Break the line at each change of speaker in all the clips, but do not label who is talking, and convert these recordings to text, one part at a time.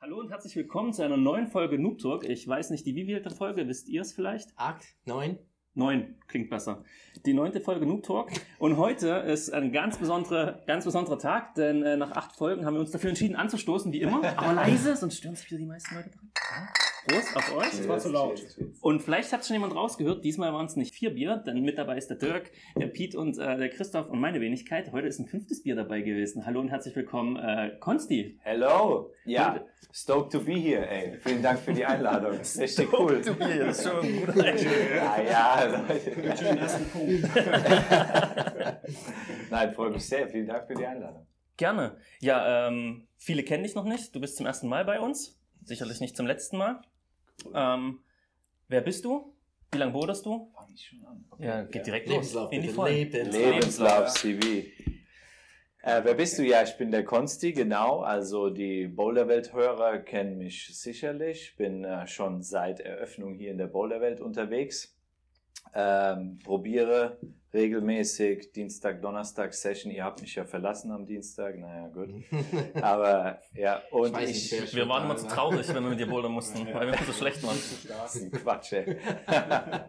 Hallo und herzlich willkommen zu einer neuen Folge Noob Talk. Ich weiß nicht, die wievielte Folge, wisst ihr es vielleicht?
Acht, neun.
Neun, klingt besser. Die neunte Folge Noob Talk. Und heute ist ein ganz, besondere, ganz besonderer Tag, denn äh, nach acht Folgen haben wir uns dafür entschieden anzustoßen, wie immer. Aber leise, sonst stören sich wieder die meisten Leute dran. Ja. Prost auf euch.
Das war zu laut.
Und vielleicht hat schon jemand rausgehört, diesmal waren es nicht vier Bier, denn mit dabei ist der Dirk, der Piet und äh, der Christoph und meine Wenigkeit. Heute ist ein fünftes Bier dabei gewesen. Hallo und herzlich willkommen, äh, Konsti.
Hello. Ja, stoked to be here, ey. Vielen Dank für die Einladung. Richtig cool.
To be here, das ist schon ein guter Einstieg.
Ja, ja.
Für den ersten Punkt.
Nein, freue mich sehr. Vielen Dank für die Einladung.
Gerne. Ja, ähm, viele kennen dich noch nicht. Du bist zum ersten Mal bei uns. Sicherlich nicht zum letzten Mal. Ähm, wer bist du? Wie lange boderst du?
Fang ich schon an.
Ja, geht direkt
Lebenslauf,
los. In die.
Lebenslauf.
Lebenslauf, CV. Äh, wer bist du? Ja, ich bin der Konsti, genau. Also die Boulderwelt-Hörer kennen mich sicherlich. Bin äh, schon seit Eröffnung hier in der Boulderwelt unterwegs. Ähm, probiere regelmäßig Dienstag, Donnerstag Session. Ihr habt mich ja verlassen am Dienstag. Naja, gut. Aber ja, und ich,
nicht, wer
Wir waren immer zu traurig, wenn wir mit dir bouldern mussten, weil wir so schlecht waren.
Das ist ein Quatsch, ey.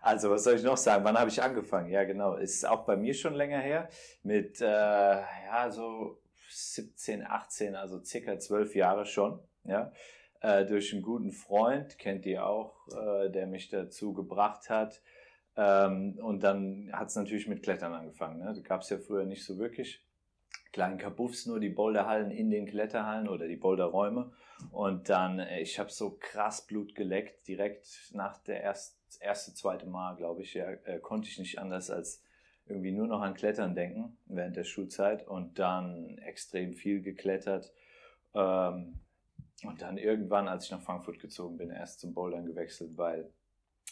Also, was soll ich noch sagen? Wann habe ich angefangen? Ja, genau. Ist auch bei mir schon länger her. Mit, äh, ja, so 17, 18, also circa 12 Jahre schon. Ja. Äh, durch einen guten Freund, kennt ihr auch, äh, der mich dazu gebracht hat. Ähm, und dann hat es natürlich mit Klettern angefangen. Ne? Das gab es ja früher nicht so wirklich. Kleinen Kabuffs nur, die Boulderhallen in den Kletterhallen oder die Boulderräume. Und dann, äh, ich habe so krass Blut geleckt, direkt nach der erst, erste, zweite Mal, glaube ich, ja, äh, konnte ich nicht anders als irgendwie nur noch an Klettern denken während der Schulzeit und dann extrem viel geklettert. Ähm, und dann irgendwann, als ich nach Frankfurt gezogen bin, erst zum Bouldern gewechselt, weil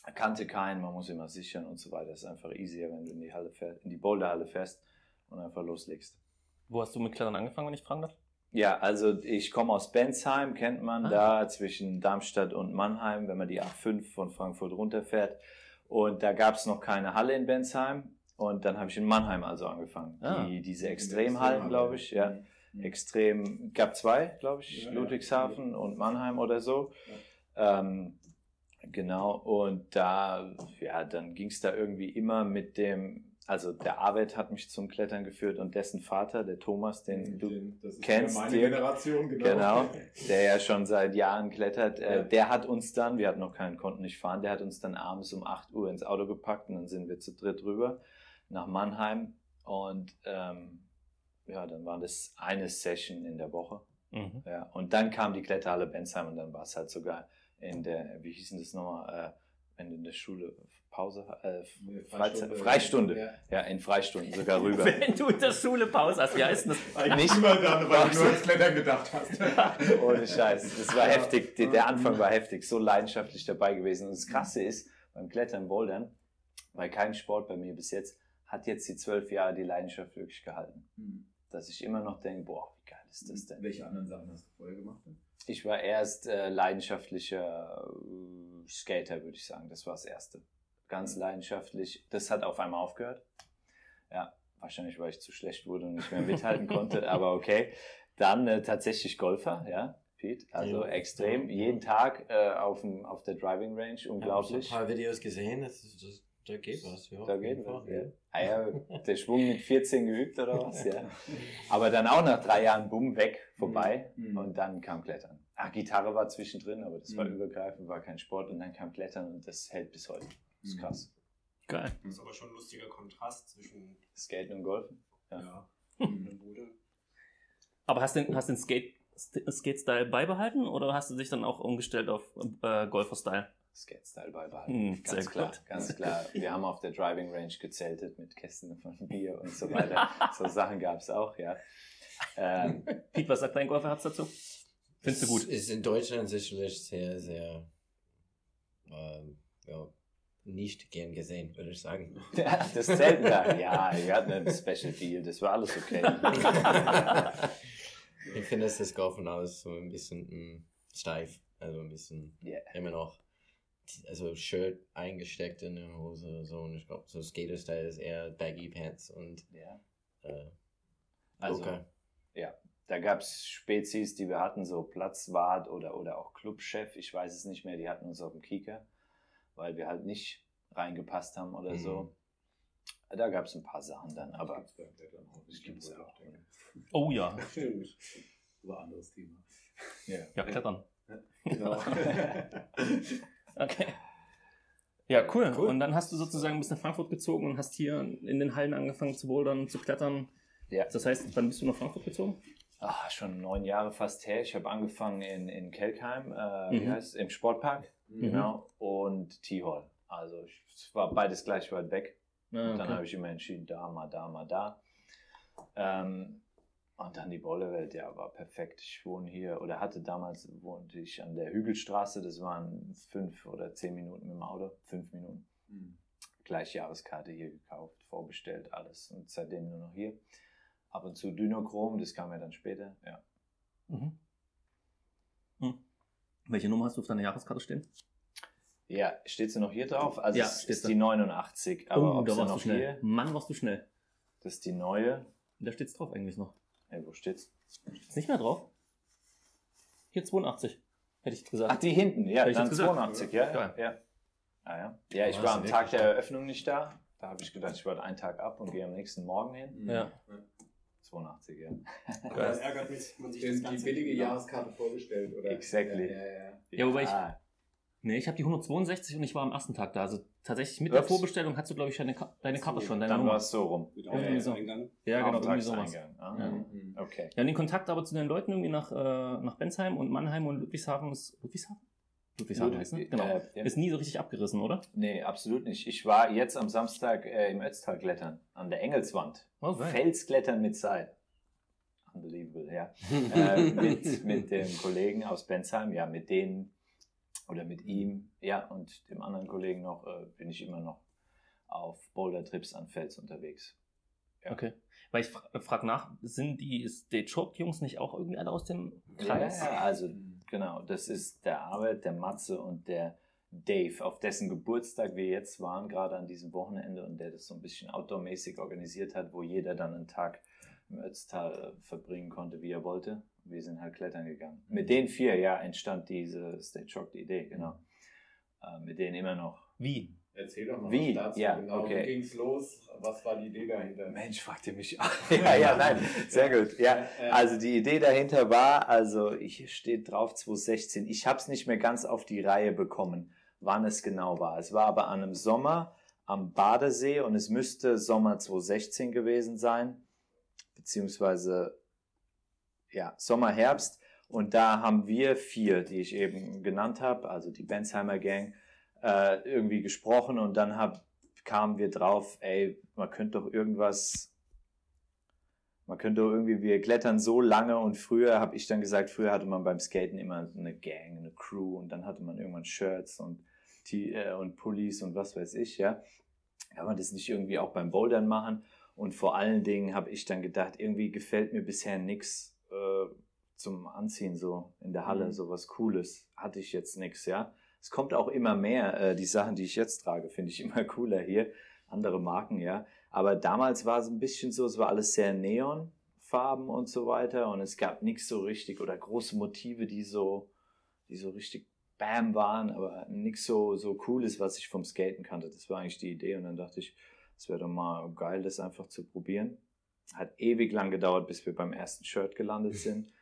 er kannte keinen, man muss immer sichern und so weiter. Es ist einfach easier, wenn du in die Halle fährst, in die Boulderhalle fährst und einfach loslegst.
Wo hast du mit Klettern angefangen, wenn ich fragen darf?
Ja, also ich komme aus Bensheim, kennt man
Ah.
da zwischen Darmstadt und Mannheim, wenn man die A5 von Frankfurt runterfährt. Und da gab es noch keine Halle in Bensheim. Und dann habe ich in Mannheim also angefangen.
Ah.
Die, diese Extremhallen, glaube ich, ja. Extrem, gab zwei, glaube ich,
Ja, ja.
Ludwigshafen und Mannheim oder so. Ähm, genau, und da, ja, dann ging es da irgendwie immer mit dem, also der Arbeit hat mich zum Klettern geführt und dessen Vater, der Thomas, den du
Den- ist
kennst
ja meine
die-
Generation, genau.
Genau, der ja schon seit Jahren klettert, äh,
Ja.
der hat uns dann, wir hatten noch keinen, konnten nicht fahren, der hat uns dann abends um 8 Uhr ins Auto gepackt und dann sind wir zu dritt rüber nach Mannheim und ähm, ja, dann war das eine Session in der Woche.
Mhm.
Ja, und dann kam die Kletterhalle Bensheim und dann war es halt sogar in der, wie hieß denn das nochmal, äh, wenn du in der Schule Pause, äh, Freizeit, Freistunde,
Ja.
ja, in Freistunden sogar rüber.
Wenn du in der Schule Pause hast, wie heißt das?
Eigentlich
Nicht-
immer dann, weil du nur ans Klettern gedacht hast.
Ohne Scheiß. Das war
Ja.
heftig. Der, der Anfang war heftig. So leidenschaftlich dabei gewesen. Und das Krasse ist, beim Klettern, Bouldern, bei keinem Sport bei mir bis jetzt, hat jetzt die zwölf Jahre die Leidenschaft wirklich gehalten. Dass ich immer noch denke, boah, wie geil ist das denn?
Welche anderen Sachen hast du vorher gemacht?
Ich war erst äh, leidenschaftlicher äh, Skater, würde ich sagen. Das war das Erste. Ganz leidenschaftlich. Das hat auf einmal aufgehört. Ja, wahrscheinlich, weil ich zu schlecht wurde und nicht mehr mithalten konnte, aber okay. Dann äh, tatsächlich Golfer, ja, Pete. Also
Ja.
extrem. Jeden Tag äh, auf, dem, auf der Driving Range,
Ich habe
unglaublich.
ein paar Videos gesehen, das, ist- das, da geht was. Ja,
Da geht was. Ja. Ah, ja, der Schwung mit 14 geübt oder was, ja. Aber dann auch nach drei Jahren, bumm, weg, vorbei.
Mhm.
Und dann kam Klettern. Ah, Gitarre war zwischendrin, aber das war
Mhm.
übergreifend, war kein Sport. Und dann kam Klettern und das hält bis heute. Das ist
Mhm.
krass.
Geil.
Das ist aber schon ein lustiger Kontrast zwischen
Skaten und Golfen. Ja.
ja.
Mhm.
Aber hast du den, hast den Skate, Skate-Style beibehalten oder hast du dich dann auch umgestellt auf äh, Golfer-Style?
Skate-Style beibehalten.
Hm,
ganz
sehr
klar,
gut.
ganz klar. Wir haben auf der Driving Range gezeltet mit Kästen von Bier und so weiter. so Sachen gab es auch, ja. Ähm,
Piet, was sagt dein Golferherz dazu? Findest du gut?
Ist in Deutschland sicherlich sehr, sehr, ähm, ja, nicht gern gesehen, würde ich sagen.
ja, das Zelten da, ja, wir hatten einen Special Deal, das war alles okay.
ich finde, dass das Golfen aus so ein bisschen mm, steif, also ein bisschen
Ja.
immer noch, also Shirt eingesteckt in der Hose, so und ich glaube, so Skater-Style ist eher Baggy Pants und
ja.
äh,
Also,
Okay.
ja, da gab es Spezies, die wir hatten, so Platzwart oder, oder auch Clubchef, ich weiß es nicht mehr, die hatten uns auf dem Kieker, weil wir halt nicht reingepasst haben oder
Mhm.
so. Da gab es ein paar Sachen dann, aber
Gibt's nicht,
gibt's
wo ich
auch.
denke.
Oh ja.
Stimmt. Aber anderes Thema.
ja.
Ja, klettern.
Genau.
Okay. Ja, cool.
Cool.
Und dann hast du sozusagen bis nach Frankfurt gezogen und hast hier in den Hallen angefangen zu bouldern und zu klettern.
Ja.
Das heißt, wann bist du nach Frankfurt gezogen?
Ah, schon neun Jahre fast her. Ich habe angefangen in, in Kelkheim, äh, wie
Mhm.
heißt es, im Sportpark, genau, und T-Hall. Also ich- es war beides gleich weit weg.
Ah,
Und dann
okay.
habe ich immer entschieden, da, mal da, mal da. Ähm, und dann die Bollewelt, ja, war perfekt. Ich wohne hier, oder hatte damals, wohnte ich an der Hügelstraße, das waren fünf oder zehn Minuten mit dem Auto, fünf Minuten.
Mhm.
Gleich Jahreskarte hier gekauft, vorbestellt, alles. Und seitdem nur noch hier. Ab und zu Dynochrom, das kam ja dann später, ja.
Mhm. Hm. Welche Nummer hast du auf deiner Jahreskarte stehen?
Ja, steht sie noch hier drauf? Also
Ja,
es
steht
ist
da.
die 89, aber
oh,
ob
da
sie
warst du
noch
schnell.
hier,
Mann, warst du schnell.
das ist die neue.
Da steht's drauf eigentlich noch.
Ja, wo steht's?
Ist nicht mehr drauf? Hier 82. Hätte ich gesagt.
Ach, die hinten, ja,
Hätte
dann
jetzt gesagt.
82, ja. Ja, ja. Ah, ja. ja ich
Oh,
war am Tag der? Eröffnung nicht da. Da habe ich gedacht, ich warte einen Tag ab und gehe am nächsten Morgen hin.
Mhm.
Ja.
82, ja.
Das ärgert mich, man sich das
Ist die billige
nicht
Jahreskarte vorgestellt, oder?
Exactly.
Ja, ja, ja.
Ja, wobei ich- Nee, ich habe die 162 und ich war am ersten Tag da. Also tatsächlich mit der
Ups.
Vorbestellung hast du, glaube ich, deine, Ka- deine Karte schon, deine
dann
Nummer.
war es so rum.
Mit
Irgendwie so.
Auftragseingang.
Ja, genau, irgendwie sowas.
Ah,
Ja.
Mhm.
Okay.
Ja, und den Kontakt aber zu den Leuten irgendwie nach, äh, nach Bensheim und Mannheim und Ludwigshafen ist. Ludwigshafen? Ludwigshafen
Ludwig-
heißt ne? Genau.
äh, ja.
Ist nie so richtig abgerissen, oder?
Nee, absolut nicht. Ich war jetzt am Samstag äh, im Ötztal klettern, an der Engelswand.
Oh, geil.
Felsklettern mit Seil. Unbelievable, ja. äh, mit, mit dem Kollegen aus Bensheim, ja, mit denen oder mit ihm, ja, und dem anderen Kollegen noch, äh, bin ich immer noch auf Boulder-Trips an Fels unterwegs. Ja.
Okay. Weil ich fra frag nach, sind die Stage Shop Jungs nicht auch irgendwie alle aus dem Kreis?
Ja, also genau, das ist der Arbeit, der Matze und der Dave, auf dessen Geburtstag wir jetzt waren, gerade an diesem Wochenende und der das so ein bisschen outdoormäßig organisiert hat, wo jeder dann einen Tag im Ötztal äh, verbringen konnte, wie er wollte. Wir sind halt klettern gegangen. Mit den vier, ja, entstand diese Stage Shock Idee, genau. Äh, mit denen immer noch.
Wie?
Erzähl doch mal
Wie?
dazu.
Ja,
genau.
okay.
Wie ging's los? Was war die Idee dahinter?
Mensch, fragt ihr mich auch. ja, ja, nein, sehr gut. Ja, Also die Idee dahinter war, also hier steht drauf 2016. Ich habe es nicht mehr ganz auf die Reihe bekommen, wann es genau war. Es war aber an einem Sommer am Badesee und es müsste Sommer 2016 gewesen sein, beziehungsweise ja, Sommer, Herbst. Und da haben wir vier, die ich eben genannt habe, also die Bensheimer Gang, äh, irgendwie gesprochen und dann hab, kamen wir drauf, ey, man könnte doch irgendwas man könnte doch irgendwie, wir klettern so lange und früher habe ich dann gesagt, früher hatte man beim Skaten immer eine Gang, eine Crew und dann hatte man irgendwann Shirts und, T äh, und Pullis und was weiß ich, ja. Kann man das nicht irgendwie auch beim Bouldern machen? Und vor allen Dingen habe ich dann gedacht, irgendwie gefällt mir bisher nichts äh, zum Anziehen so in der Halle,
Mhm.
so was Cooles. Hatte ich jetzt nichts, ja. Es kommt auch immer mehr, äh, die Sachen, die ich jetzt trage, finde ich immer cooler hier. Andere Marken, ja. Aber damals war es ein bisschen so, es war alles sehr Neonfarben und so weiter und es gab nichts so richtig oder große Motive, die so, die so richtig Bam waren, aber nichts so, so Cooles, was ich vom Skaten kannte. Das war eigentlich die Idee und dann dachte ich, es wäre doch mal geil, das einfach zu probieren. Hat ewig lang gedauert, bis wir beim ersten Shirt gelandet sind.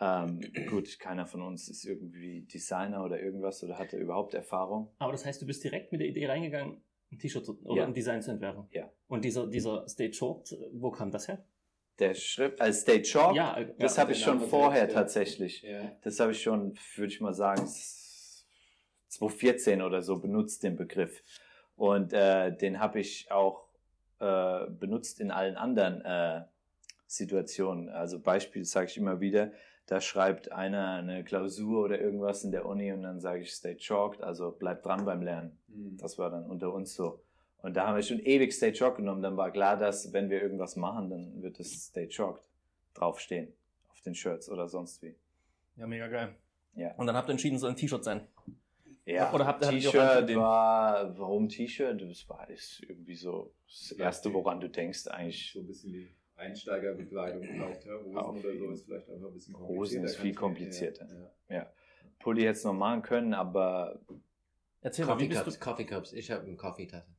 Ähm, gut, keiner von uns ist irgendwie Designer oder irgendwas oder hatte überhaupt Erfahrung.
Aber das heißt, du bist direkt mit der Idee reingegangen, ein T-Shirt oder
Ja.
ein Design zu entwerfen.
Ja.
Und dieser, dieser Stage Short, wo kam das her?
Der Schrift, als Stage Chalk,
Ja, äh,
das
ja,
habe ich schon vorher
ja.
tatsächlich.
Ja.
Das habe ich schon, würde ich mal sagen, s- 2014 oder so benutzt, den Begriff. Und äh, den habe ich auch äh, benutzt in allen anderen äh, Situationen. Also Beispiel sage ich immer wieder, da schreibt einer eine Klausur oder irgendwas in der Uni und dann sage ich stay chalked, also bleib dran beim Lernen.
Mhm.
Das war dann unter uns so. Und da haben wir schon ewig Stay Chalk genommen. Dann war klar, dass wenn wir irgendwas machen, dann wird es Stay Chalked draufstehen. Auf den Shirts oder sonst wie.
ja, mega geil.
Ja.
Und dann habt ihr entschieden, soll ein T-Shirt sein.
Ja,
Oder habt- ihr
T-Shirt war, warum T-Shirt? Das war ist irgendwie so das Erste, woran du denkst eigentlich.
So ein bisschen die Einsteigerbekleidung vielleicht, Hosen
Auf
oder so ist vielleicht einfach ein bisschen
Hosen ist viel komplizierter.
Ja, ja.
Pulli hätte es noch machen können, aber
Erzähl mal, wie
Coffee
bist
Cups,
du?
Coffee Cups. Ich habe eine Kaffeetasse.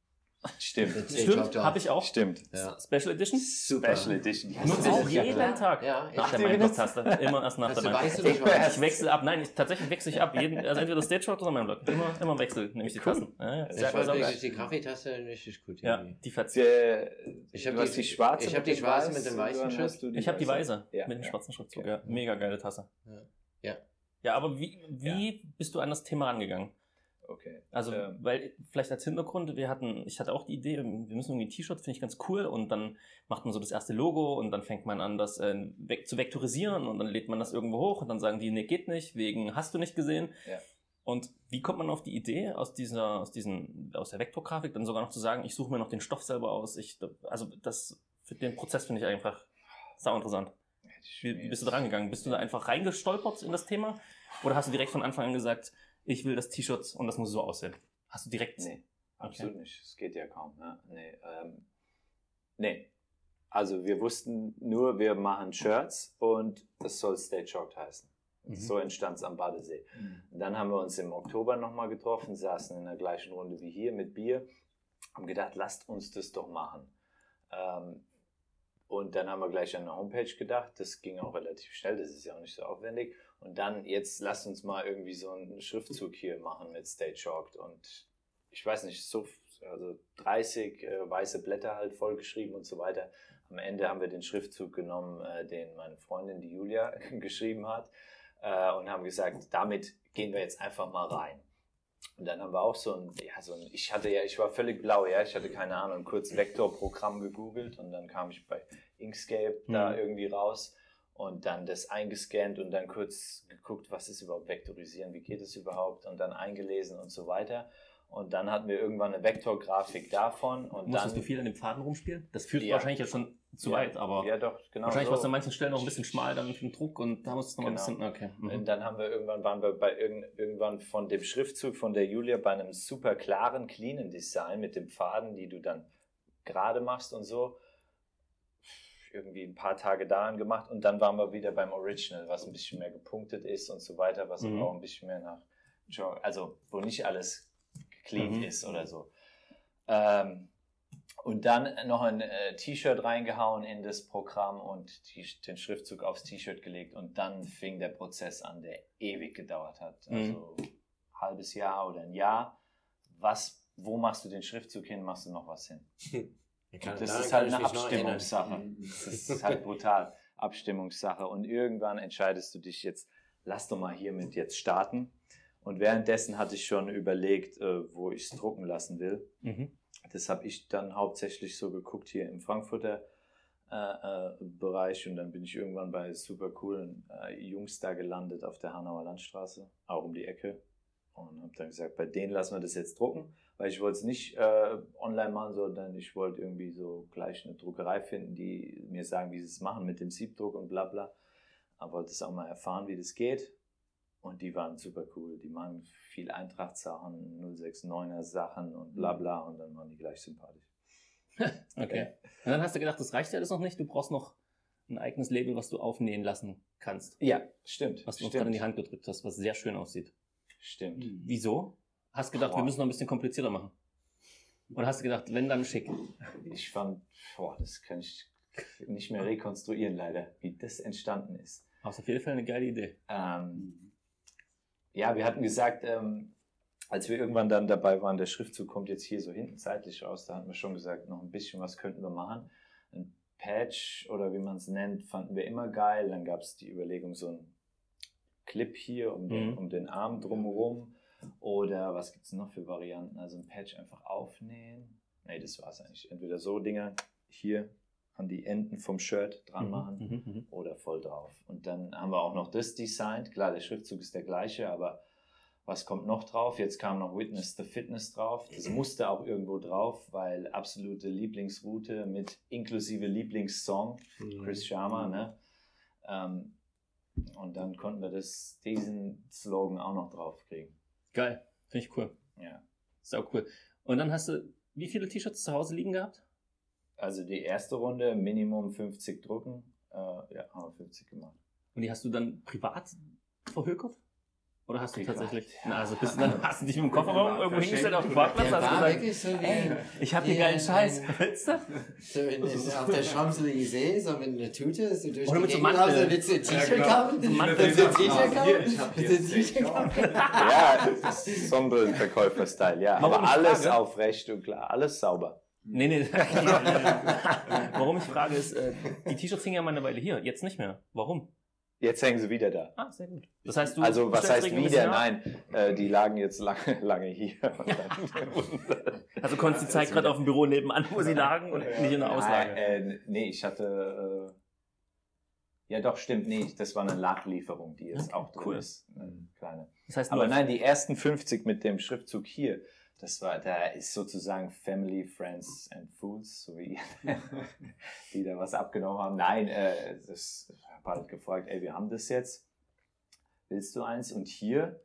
Stimmt.
Stimmt, habe ich auch.
Stimmt.
Ja.
Special Edition?
Super.
Special Edition. Die
Nutze ich
du
jeden
ja.
Tag.
Ja, ich
Nach der Minecraft-Taste. Immer erst nach der
nicht, was?
Ich wechsle ab. Nein, ich, tatsächlich wechsle ich ab. Jeden, also entweder Stage Shot oder mein Blog. Immer, immer im Wechsel, nehme ich die
Cool.
Tassen. Ja, ja,
Ich fand die Kaffeetasse richtig gut.
Ja, die Verz
Der,
Ich hab
du hast
die-
die schwarze.
ich hab
mit
die
dem
schwarze mit dem weißen
dann
Schrift.
hast du die
Ich habe die weiße mit dem schwarzen Schriftzug. Ja, mega geile Tasse.
Ja. Ja.
Ja, aber wie, wie bist du an das Thema rangegangen?
Okay.
Also,
Ähm.
weil vielleicht als Hintergrund, wir hatten, ich hatte auch die Idee, wir müssen irgendwie ein T-Shirt, finde ich ganz cool, und dann macht man so das erste Logo und dann fängt man an, das äh, weg, zu vektorisieren und dann lädt man das irgendwo hoch und dann sagen die, nee, geht nicht, wegen hast du nicht gesehen.
Ja.
Und wie kommt man auf die Idee, aus dieser, aus diesen, aus der Vektorgrafik dann sogar noch zu sagen, ich suche mir noch den Stoff selber aus? Ich, also das, für den Prozess finde ich einfach sau interessant. Wie, bist du da rangegangen? Bist du da einfach reingestolpert in das Thema? Oder hast du direkt von Anfang an gesagt, ich will das T-Shirt und das muss so aussehen? Hast du direkt.
Nee, absolut nicht. Das geht ja kaum. Ne? Nee, ähm, nee. Also wir wussten nur, wir machen Shirts und das soll Stage Shocked heißen.
Mhm.
So entstand es am Badesee.
Mhm.
Und dann haben wir uns im Oktober nochmal getroffen, saßen in der gleichen Runde wie hier mit Bier, haben gedacht, lasst uns das doch machen. Ähm, und dann haben wir gleich an eine Homepage gedacht. Das ging auch relativ schnell, das ist ja auch nicht so aufwendig. Und dann, jetzt lasst uns mal irgendwie so einen Schriftzug hier machen mit Stage Shocked. Und ich weiß nicht, so also 30 äh, weiße Blätter halt vollgeschrieben und so weiter. Am Ende haben wir den Schriftzug genommen, äh, den meine Freundin, die Julia, geschrieben hat äh, und haben gesagt, damit gehen wir jetzt einfach mal rein. Und dann haben wir auch so ein, ja, so ein, ich hatte ja, ich war völlig blau, ja, ich hatte keine Ahnung, kurz Vektorprogramm gegoogelt und dann kam ich bei Inkscape da
Mhm.
irgendwie raus und dann das eingescannt und dann kurz geguckt, was ist überhaupt Vektorisieren, wie geht es überhaupt und dann eingelesen und so weiter. Und dann hatten wir irgendwann eine Vektorgrafik davon und
Musstest
dann.
du viel an den Faden rumspielen? Das führt
Ja.
wahrscheinlich jetzt schon zu
Ja.
weit, aber
ja, doch, genau.
wahrscheinlich
so.
war es an manchen Stellen noch ein bisschen schmal dann für den Druck und da musst du noch
Genau.
ein bisschen. Okay.
Und
Mhm.
dann haben wir irgendwann waren wir bei irgend, irgendwann von dem Schriftzug von der Julia bei einem super klaren, cleanen Design mit dem Faden, die du dann gerade machst und so. Irgendwie ein paar Tage daran gemacht und dann waren wir wieder beim Original, was ein bisschen mehr gepunktet ist und so weiter, was
Mhm.
aber auch ein bisschen mehr nach, also wo nicht alles clean
Mhm.
ist oder so. Ähm, und dann noch ein äh, T-Shirt reingehauen in das Programm und die, den Schriftzug aufs T-Shirt gelegt und dann fing der Prozess an, der ewig gedauert hat.
Mhm.
Also ein halbes Jahr oder ein Jahr. Was, wo machst du den Schriftzug hin, machst du noch was hin?
Kann-
Das ist halt eine. Abstimmungssache. Das ist halt brutal. Abstimmungssache. Und irgendwann entscheidest du dich jetzt, lass doch mal hiermit jetzt starten. Und währenddessen hatte ich schon überlegt, äh, wo ich es drucken lassen will.
Mhm.
Das habe ich dann hauptsächlich so geguckt hier im Frankfurter äh, äh, Bereich und dann bin ich irgendwann bei super coolen äh, Jungs da gelandet auf der Hanauer Landstraße, auch um die Ecke. Und habe dann gesagt, bei denen lassen wir das jetzt drucken, weil ich wollte es nicht äh, online machen, sondern ich wollte irgendwie so gleich eine Druckerei finden, die mir sagen, wie sie es machen mit dem Siebdruck und bla bla. Aber wollte es auch mal erfahren, wie das geht. Und die waren super cool. Die machen viel Eintracht-Sachen, 069er Sachen und bla bla und dann waren die gleich sympathisch.
Okay. Und dann hast du gedacht, das reicht ja alles noch nicht. Du brauchst noch ein eigenes Label, was du aufnähen lassen kannst.
Ja, stimmt.
Was du uns gerade in die Hand gedrückt hast, was sehr schön aussieht.
Stimmt.
Wieso? Hast gedacht,
Boah.
wir müssen noch ein bisschen komplizierter machen. Oder hast du gedacht, wenn dann schick?
Ich fand, boah, das kann ich nicht mehr rekonstruieren leider, wie das entstanden ist.
Auf jeden Fall eine geile Idee.
Ähm, ja, wir hatten gesagt, ähm, als wir irgendwann dann dabei waren, der Schriftzug kommt jetzt hier so hinten seitlich raus, da hatten wir schon gesagt, noch ein bisschen was könnten wir machen. Ein Patch oder wie man es nennt, fanden wir immer geil. Dann gab es die Überlegung, so ein Clip hier um den,
Mhm.
um den Arm drumherum. Oder was gibt es noch für Varianten? Also ein Patch einfach aufnähen. Nee, das war es eigentlich. Entweder so Dinger hier an die Enden vom Shirt dran machen
Mhm, mhm,
oder voll drauf. Und dann haben wir auch noch das designt. Klar, der Schriftzug ist der gleiche, aber was kommt noch drauf? Jetzt kam noch Witness the Fitness drauf. Das musste auch irgendwo drauf, weil absolute Lieblingsroute mit inklusive Lieblingssong,
Mhm.
Chris Sharma, ne? Ähm, und dann konnten wir das, diesen Slogan auch noch draufkriegen.
Geil. Finde ich cool.
Ja.
Sau cool. Und dann hast du wie viele T-Shirts zu Hause liegen gehabt?
Also die erste Runde, Minimum 50 drucken. Äh, ja, haben wir 50 gemacht.
Und die hast du dann privat verhökert? Oder hast du
Privat,
tatsächlich?
ja.
Na, also bist du dann hast du dich mit dem Kofferraum irgendwo hingestellt auf dem Parkplatz?
Der
Hast du
war
gesagt,
wirklich so wie
ey, ich hab hier
Ja,
geilen Scheiß.
ja.
Willst du?
so in, in, auf der Champs-Élysées, so mit einer Tute, so durch
Oder
die
mit so
Gegend
Mantel.
raus, willst du ein T-Shirt kaufen? Willst du ein T-Shirt kaufen?
ich hab
Willst du ein T-Shirt kaufen?
Ja, Sonnenbrillenverkäufer-Style, ja. Aber alles aufrecht und klar, alles sauber.
Nee, nee. Warum ich frage ist, äh, die T-Shirts hingen ja mal eine Weile hier, jetzt nicht mehr. Warum?
Jetzt hängen sie wieder da.
Ah, sehr gut. Das heißt, du
Also was heißt wieder? Nein, äh, die lagen jetzt lange, lange hier.
Also Konsti zeigt gerade auf dem Büro nebenan, wo sie lagen und nicht in der Auslage.
Nein, äh, nee, ich hatte. Äh, ja, doch, stimmt, nee, das war eine Nachlieferung, die jetzt
Okay,
auch drin
cool.
ist. Eine kleine.
Das heißt,
Aber nein, die ersten 50 mit dem Schriftzug hier, das war, da ist sozusagen Family, Friends and Fools, so wie die da was abgenommen haben. Nein, äh, das ich habe halt gefragt, ey, wir haben das jetzt. Willst du eins? Und hier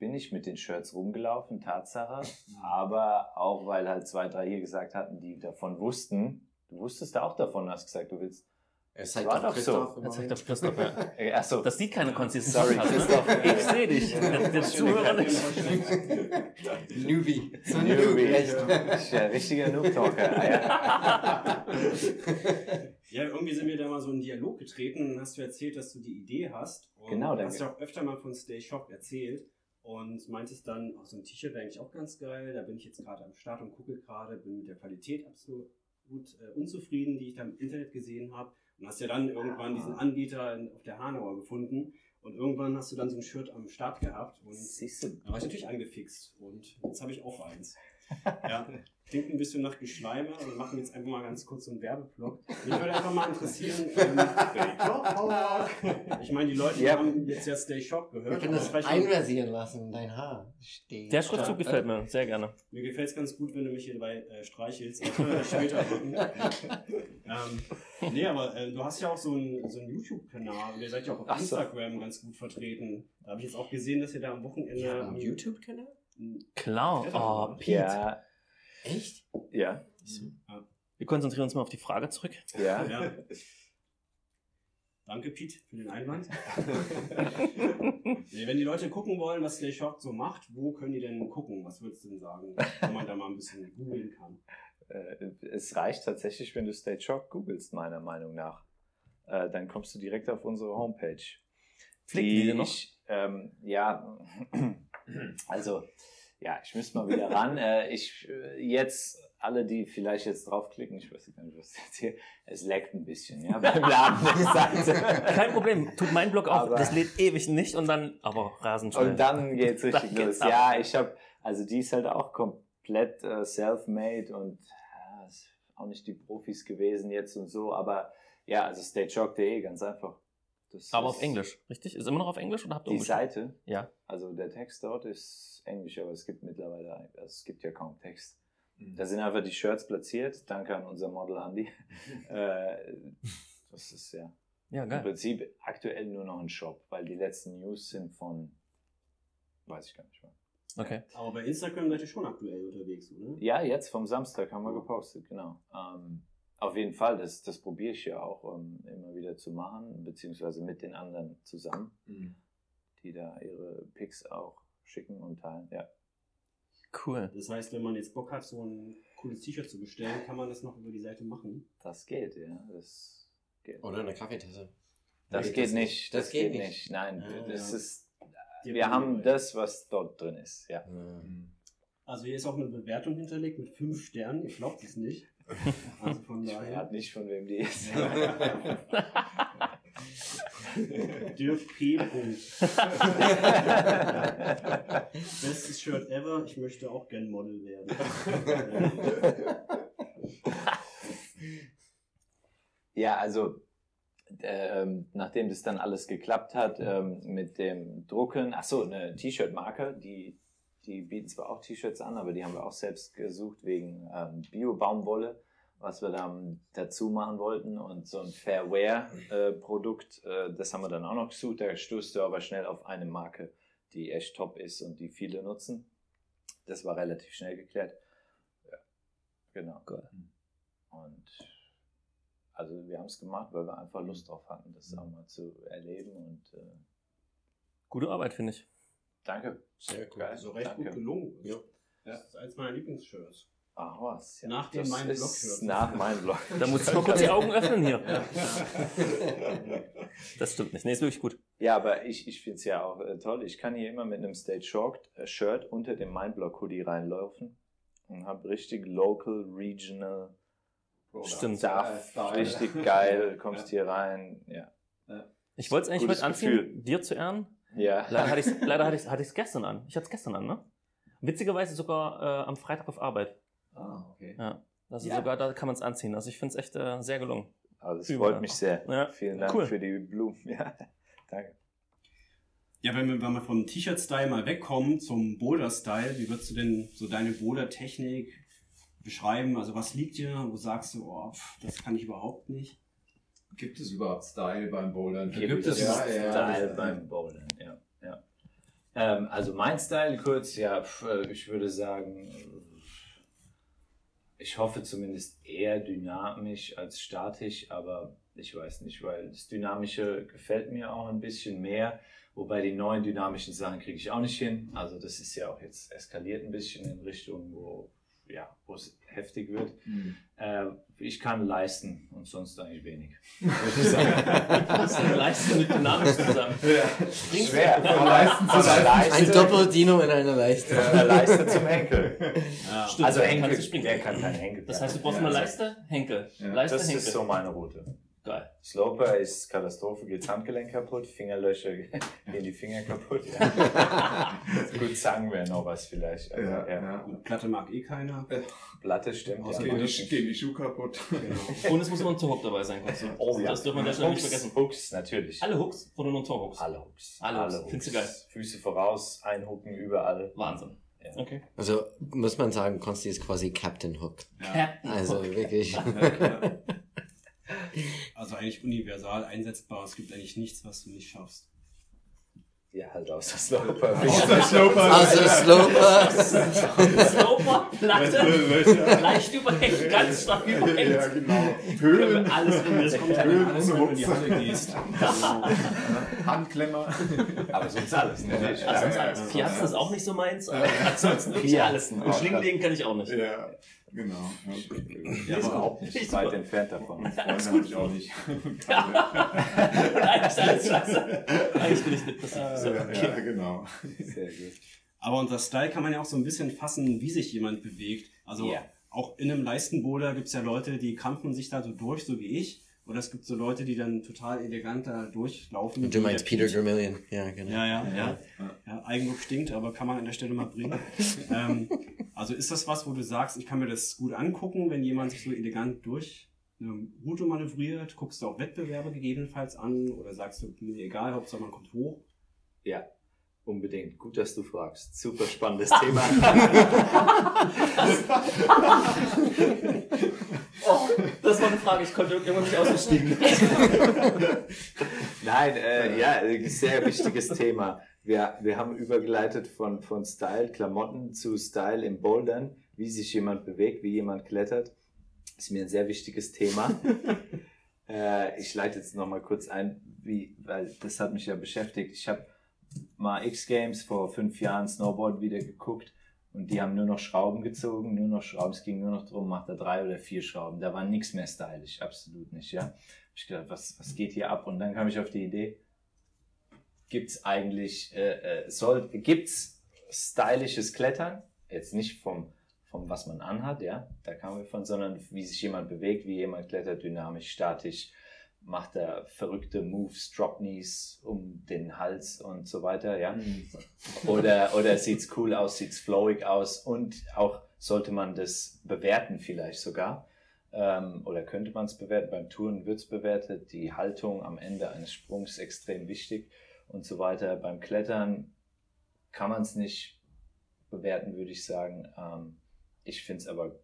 bin ich mit den Shirts rumgelaufen, Tatsache. Aber auch, weil halt zwei, drei hier gesagt hatten, die davon wussten. Du wusstest auch davon, hast gesagt, du willst.
Es
war doch so.
Das sagt doch Christoph, ja.
Äh, Achso,
Das sieht keine Konsistenz.
Sorry,
Hast, ne?
Christoph.
Ich sehe dich. Der, der Zuhörer nicht.
Newbie. So ein
Newbie.
Echt.
Ja, richtiger Noob-Talker. Ah, ja.
Ja, irgendwie sind wir da mal so in einen Dialog getreten und dann hast du erzählt, dass du die Idee hast. Und
Genau,
du hast
danke.
ja auch öfter mal von Stay Shop erzählt und meintest dann, auch so ein T-Shirt wäre eigentlich auch ganz geil. Da bin ich jetzt gerade am Start und gucke gerade, bin mit der Qualität absolut äh, unzufrieden, die ich da im Internet gesehen habe. Und hast ja dann irgendwann diesen Anbieter in, auf der Hanauer gefunden. Und irgendwann hast du dann so ein Shirt am Start gehabt. Und da war ich natürlich angefixt. Und jetzt habe ich auch eins. Ja, klingt ein bisschen nach Geschleime. Wir machen jetzt einfach mal ganz kurz so einen Werbeblock. Mich würde einfach mal interessieren. Ähm, ich meine, die Leute
Ja.
haben jetzt ja Stay Shop
Wir
gehört.
können
aber
das
vielleicht-
einrasieren lassen in dein Haar. Steht.
Der Schriftzug gefällt mir sehr gerne.
Mir gefällt es ganz gut, wenn du mich hier dabei äh, streichelst. Können wir später machen. ähm, nee, aber äh, du hast ja auch so einen, so einen YouTube-Kanal und ihr seid ja auch auf
Ach so.
Instagram ganz gut vertreten. Da habe ich jetzt auch gesehen, dass ihr da am Wochenende.
Ja, YouTube-Kanal?
Klar. Oh, Pete.
Ja,
Echt?
ja,
Wir konzentrieren uns mal auf die Frage zurück.
ja.
Ja. Danke, Pete, für den Einwand. nee, wenn die Leute gucken wollen, was Stay Shop so macht, wo können die denn gucken? Was würdest du denn sagen, wo man da mal ein bisschen googeln kann?
Äh, Es reicht tatsächlich, wenn du State Shock googelst, meiner Meinung nach. Äh, Dann kommst du direkt auf unsere Homepage.
Flicken die denn noch?
Ich, ähm, ja, also, ja, ich müsste mal wieder ran. Äh, Ich, äh, jetzt, alle, die vielleicht jetzt draufklicken, ich weiß gar nicht, was jetzt hier, es leckt ein bisschen, ja, beim Laden.
Kein Problem. Tut mein Blog auch. Das lädt ewig nicht und dann, aber rasend schnell.
Und dann geht's richtig
Dann geht's
los.
ab.
Ja, ich habe, also die ist halt auch komplett äh, self-made und ja, auch nicht die Profis gewesen jetzt und so, aber ja, also stageshock.de, ganz einfach. Das
aber
ist
auf Englisch, richtig? Ist immer noch auf Englisch oder habt ihr
Die
umgestellt?
Seite,
Ja.
also der Text dort ist Englisch, aber es gibt mittlerweile, also es gibt ja kaum Text. Da sind einfach die Shirts platziert, danke an unser Model Andy. äh, das ist ja
Ja,
im
geil.
Prinzip aktuell nur noch ein Shop, weil die letzten News sind von, weiß ich gar nicht mehr.
Okay.
Aber bei Instagram seid ihr schon aktuell unterwegs, oder?
Ja, jetzt vom Samstag haben wir gepostet, genau. Ähm, auf jeden Fall, das, das probiere ich ja auch ähm, immer wieder zu machen, beziehungsweise mit den anderen zusammen, die da ihre Pics auch schicken und teilen. Ja,
Cool.
Das heißt, wenn man jetzt Bock hat, so ein cooles T-Shirt zu bestellen, kann man das noch über die Seite machen.
das geht, ja. Das geht,
Oder eine Kaffeetasse.
das
Nee,
geht
das
nicht.
Das,
Das,
geht
geht
nicht.
nicht. Nein,
Ah,
das
ja.
ist.
Die
Wir haben
dabei.
das, was dort drin ist. Ja.
Also hier ist auch eine Bewertung hinterlegt mit fünf Sternen. Ihr glaubt es nicht. Also von
Ich
daher.
verrate nicht, von wem die ist.
Dirk P. Punkt. Bestes Shirt ever. Ich möchte auch gern Model werden.
Ja, also ähm, nachdem das dann alles geklappt hat ähm, mit dem Drucken, ach so, eine T-Shirt-Marke, die, die bieten zwar auch T-Shirts an, aber die haben wir auch selbst gesucht wegen ähm, Bio-Baumwolle, was wir dann dazu machen wollten und so ein Fairwear-Produkt, äh, das haben wir dann auch noch gesucht, da stößt du aber schnell auf eine Marke, die echt top ist und die viele nutzen. Das war relativ schnell geklärt. Ja, genau.
Geil.
Und also wir haben es gemacht, weil wir einfach Lust drauf hatten, das auch mal zu erleben und äh,
Gute Arbeit, finde ich.
Danke.
Sehr cool.
Geil.
So recht
danke.
gut gelungen.
Ja.
Das ist eins meiner Lieblingsshirts.
Ach was. Ja.
Nach dem
Das
Mein
ist
Blog-Shirt.
Nach meinem Blog.
Da muss ich mal kurz die Augen öffnen hier. Das stimmt nicht. Nee, ist wirklich gut.
Ja, aber ich, ich finde es ja auch äh, toll. Ich kann hier immer mit einem Stage Short äh, Shirt unter dem Mindblock Hoodie reinlaufen und habe richtig local, regional
Stimmt.
Stuff. Richtig geil. Kommst hier rein. Ja.
Ich wollte es eigentlich
Gutes
heute anziehen,
Gefühl.
dir zu ehren.
Ja.
Leider hatte ich es leider hatte ich's, hatte ich's gestern an. Ich hatte es gestern an, ne? Witzigerweise sogar äh, am Freitag auf Arbeit.
Ah, okay.
Ja. Also
Ja.
sogar da kann man es anziehen. Also ich finde es echt äh, sehr gelungen.
Also es freut mich sehr.
Ja.
Vielen Dank
Cool.
für die Blumen. Ja. Danke.
Ja, wenn wir, wenn wir vom T-Shirt-Style mal wegkommen zum Boulder-Style, wie würdest du denn so deine Boulder-Technik beschreiben? Also was liegt dir, wo sagst du, oh, pff, das kann ich überhaupt nicht?
Gibt es überhaupt Style beim Bouldern?
Gibt es
ja,
Style
ja,
beim Bowlen, ja. ja. Ähm, also mein Style kurz, ja, äh, ich würde sagen, äh, ich hoffe zumindest eher dynamisch als statisch, aber ich weiß nicht, weil das Dynamische gefällt mir auch ein bisschen mehr, wobei die neuen dynamischen Sachen kriege ich auch nicht hin. Also das ist ja auch jetzt eskaliert ein bisschen in Richtung, wo ja, wo es heftig wird.
Hm.
Äh, ich kann leisten und sonst eigentlich wenig.
Das ist eine Leistung mit Dynamik zusammen. Springst
Schwer. Von Leisten zu
Ein
Leiste.
Doppel-Dino in einer Leiste.
Von der Leiste zum Henkel.
Ja.
Stimmt,
Also Henkel,
kannst du springen.
wer kann kein Henkel?
Das heißt, du brauchst
Ja,
eine
also-
Leiste, Henkel.
Ja.
Leiste,
das
Henkel.
ist so meine Route.
Geil.
Sloper ist Katastrophe, geht Handgelenk kaputt, Fingerlöcher gehen die Finger kaputt. Ja. Gut, Zangen wäre noch was vielleicht. Aber,
Ja,
ja.
ja.
Gut, Platte mag eh keiner.
Platte stimmt.
Aus
ja.
Gehen die, gehen die Schuhe kaputt?
Genau.
Und es muss immer ein Torhook dabei sein. Kannst du.
Oh, ja.
Das dürfen wir Stelle nicht vergessen.
Hooks, natürlich.
Alle Hooks oder nur ein Torhooks?
Alle Hooks.
Alle Hooks. Findest du geil?
Füße voraus, einhucken überall.
Wahnsinn.
Ja.
Okay.
Also muss man sagen, Konsti ist quasi Captain Hook.
Captain
Also
Hook.
wirklich.
Also eigentlich universal einsetzbar. Es gibt eigentlich nichts, was du nicht schaffst.
Ja, halt aus der Sloper.
Außer Sloper.
Also Sloper.
Sloper, Platte, leicht überhängt, ganz stark
Ja,
überhängt.
genau. Höhlen,
Alles drin.
Das kommt ja
Höhlen
alles, wenn du in die. Halle gehst.
Handklemmer.
Aber sonst alles. Ne?
Ja,
Also
ja,
sonst
ja,
alles.
ja.
Piazza ist auch nicht so meins, aber ansonsten wirklich alles. Und Schlingen legen kann ich auch nicht.
Ja, genau.
Ja, ist überhaupt nicht weit entfernt davon.
Freunde habe ich auch nicht.
Eigentlich ist alles scheiße. Eigentlich bin ich depressiv. So,
Ja, ja, genau.
Sehr gut.
Aber unter Style kann man ja auch so ein bisschen fassen, wie sich jemand bewegt. Also
Ja.
auch in einem Leistenboulder gibt es ja Leute, die krampfen sich da so durch, so wie ich. Oder es gibt so Leute, die dann total elegant da durchlaufen.
Du meinst Peter
Pete.
Gramillion. Ja, genau.
Ja, ja, ja. ja Eigenlob stinkt, aber kann man an der Stelle mal bringen. ähm, also ist das was, wo du sagst, ich kann mir das gut angucken, wenn jemand sich so elegant durch eine Route manövriert? Guckst du auch Wettbewerbe gegebenenfalls an? Oder sagst du, mir egal, Hauptsache man kommt hoch?
Ja, unbedingt. Gut, dass du fragst. Super spannendes Thema.
Oh, das war eine Frage, ich konnte irgendwann nicht ausgestiegen.
Nein, äh, ja, sehr wichtiges Thema. Wir, wir haben übergeleitet von, von Style, Klamotten zu Style im Bouldern, wie sich jemand bewegt, wie jemand klettert. Ist mir ein sehr wichtiges Thema. äh, ich leite jetzt nochmal kurz ein, wie, weil das hat mich ja beschäftigt. Ich habe mal X-Games vor fünf Jahren Snowboard wieder geguckt und die haben nur noch Schrauben gezogen, nur noch Schrauben. Es ging nur noch darum, macht er drei oder vier Schrauben. Da war nichts mehr stylisch, absolut nicht, ja. Hab ich gedacht, was, was geht hier ab? Und dann kam ich auf die Idee, gibt's eigentlich, äh, äh, soll, gibt's stylisches Klettern? Jetzt nicht vom, vom was man anhat, ja, da kamen wir von, sondern wie sich jemand bewegt, wie jemand klettert, dynamisch, statisch, macht er verrückte Moves, Drop Knees um den Hals und so weiter, ja. Oder, oder sieht's cool aus, sieht's flowig aus und auch sollte man das bewerten vielleicht sogar. Ähm, oder könnte man es bewerten? Beim Touren wird es bewertet. Die Haltung am Ende eines Sprungs extrem wichtig und so weiter. Beim Klettern kann man es nicht bewerten, würde ich sagen. Ähm, ich finde es aber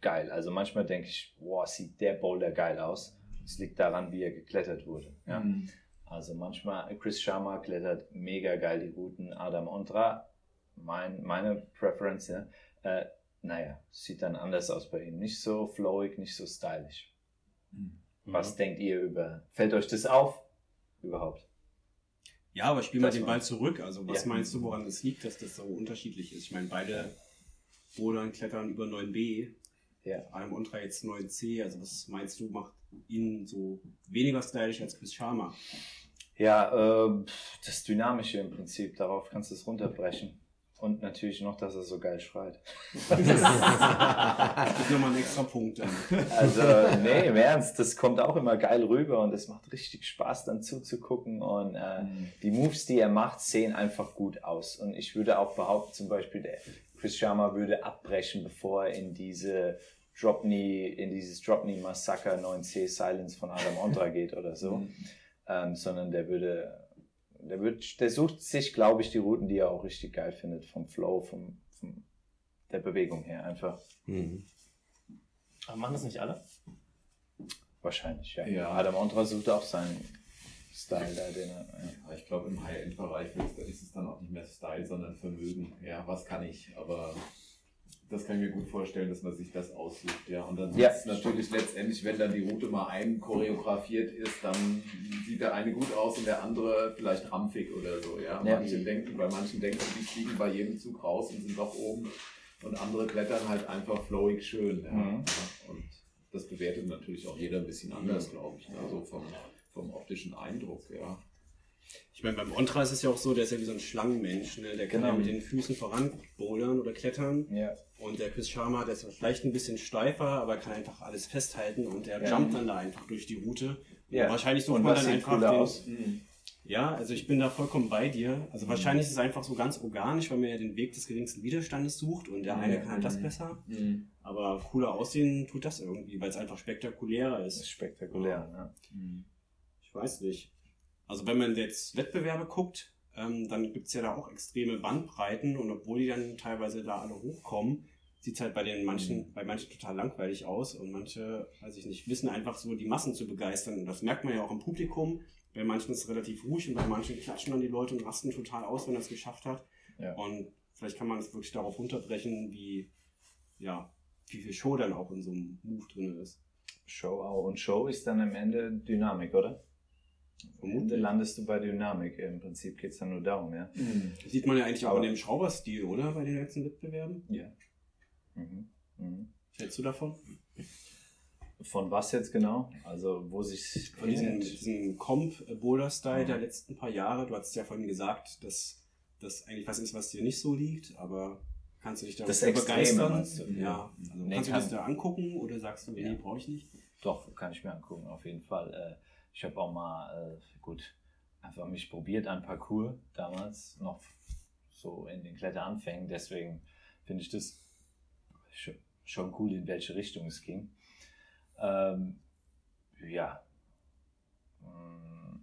geil. Also manchmal denke ich, wow, sieht der Boulder geil aus. Es liegt daran, wie er geklettert wurde. Ja.
Mhm.
Also manchmal, Chris Sharma klettert mega geil die Routen. Adam Ondra, mein, meine Preference, ja, äh, naja, sieht dann anders aus bei ihm. Nicht so flowig, nicht so stylisch. Was denkt ihr über? Fällt euch das auf? Überhaupt?
Ja, aber spiel mal
Das
den Ball zurück. Also was
Ja.
meinst du, woran es liegt, dass das so unterschiedlich ist? Ich meine, beide Rudern klettern über 9b,
Ja.
einem Ultra jetzt 9c. Also was meinst du, macht ihn so weniger stylisch als Chris Sharma?
Ja, äh, das Dynamische im Prinzip, darauf kannst du es runterbrechen. Und natürlich noch, dass er so geil schreit.
Das gibt nochmal einen extra Punkt dann.
Also, nee, im Ernst, das kommt auch immer geil rüber und es macht richtig Spaß, dann zuzugucken. Und äh, die Moves, die er macht, sehen einfach gut aus. Und ich würde auch behaupten, zum Beispiel, der Chris Sharma würde abbrechen, bevor er in diese Drop Knee, in dieses Drop Knee Massaker 9C Silence von Adam Ondra geht oder so. Ähm, sondern der würde, der wird, der sucht sich, glaube ich, die Routen, die er auch richtig geil findet, vom Flow, vom, vom der Bewegung her einfach.
Mhm.
Aber machen das nicht alle?
Wahrscheinlich, ja.
Ja.
Adam Ondra sucht auch seinen Style da, den er. Ja.
Ich glaube, im High-End-Bereich ist es dann auch nicht mehr Style, sondern Vermögen. Ja, was kann ich? Aber das kann ich mir gut vorstellen, dass man sich das aussucht. Ja, und dann
Ja.
ist natürlich letztendlich, wenn dann die Route mal einchoreografiert ist, dann sieht der eine gut aus und der andere vielleicht rampfig oder so. Ja,
Ja.
manche denken, bei manchen denken, die fliegen bei jedem Zug raus und sind doch oben. Und andere klettern halt einfach flowig schön. Ja.
Mhm.
Und das bewertet natürlich auch jeder ein bisschen anders, glaube ich. Also vom, vom optischen Eindruck, ja.
Ich meine, beim Ontra ist es ja auch so, der ist ja wie so ein Schlangenmensch. Ne? Der kann
Genau.
ja mit den Füßen voran bouldern oder klettern.
Ja.
Und der Chris Sharma, der ist vielleicht ein bisschen steifer, aber kann einfach alles festhalten und der
Ja.
jumpt dann da einfach durch die Route.
Ja.
Und wahrscheinlich sucht
Und
man dann einfach den,
aus?
Ja, also ich bin da vollkommen bei dir. Also wahrscheinlich ist es einfach so ganz organisch, weil man ja den Weg des geringsten Widerstandes sucht und der eine
Ja.
kann halt das besser.
Mhm.
Aber cooler aussehen tut das irgendwie, weil es einfach spektakulärer
ist
ist.
spektakulär. Ne?
Ich weiß nicht. Also wenn man jetzt Wettbewerbe guckt, ähm, dann gibt's ja da auch extreme Bandbreiten und obwohl die dann teilweise da alle hochkommen, sieht's halt bei den manchen, bei manchen total langweilig aus und manche, weiß ich nicht, wissen einfach so die Massen zu begeistern. Und das merkt man ja auch im Publikum. Bei manchen ist es relativ ruhig und bei manchen klatschen dann die Leute und rasten total aus, wenn er es geschafft hat.
Ja.
Und vielleicht kann man es wirklich darauf runterbrechen, wie, ja, wie viel Show dann auch in so einem Move drin ist.
Show auch. Und Show ist dann am Ende Dynamik, oder?
Vermutlich.
landest du bei Dynamik. Im Prinzip geht es dann nur darum, ja.
Das sieht man ja eigentlich auch in dem Schrauberstil, oder? Bei den letzten Wettbewerben.
Ja. Mhm. Mhm.
Hältst du davon?
Von was jetzt genau? Also, wo sich.
Von diesem, diesem Comp-Boulder-Style der letzten paar Jahre. Du hast ja vorhin gesagt, dass das eigentlich was ist, was dir nicht so liegt, aber kannst du dich da
Das
begeistern?
du?
Ja. Also
Nee,
kannst du
kann-
das da angucken oder sagst du, nee,
Ja.
brauche ich nicht?
Doch, kann ich mir angucken, auf jeden Fall. Äh, Ich habe auch mal, äh, gut, einfach mich probiert an Parcours damals, noch so in den Kletteranfängen. Deswegen finde ich das schon, cool, in welche Richtung es ging. Ähm, ja. Mm,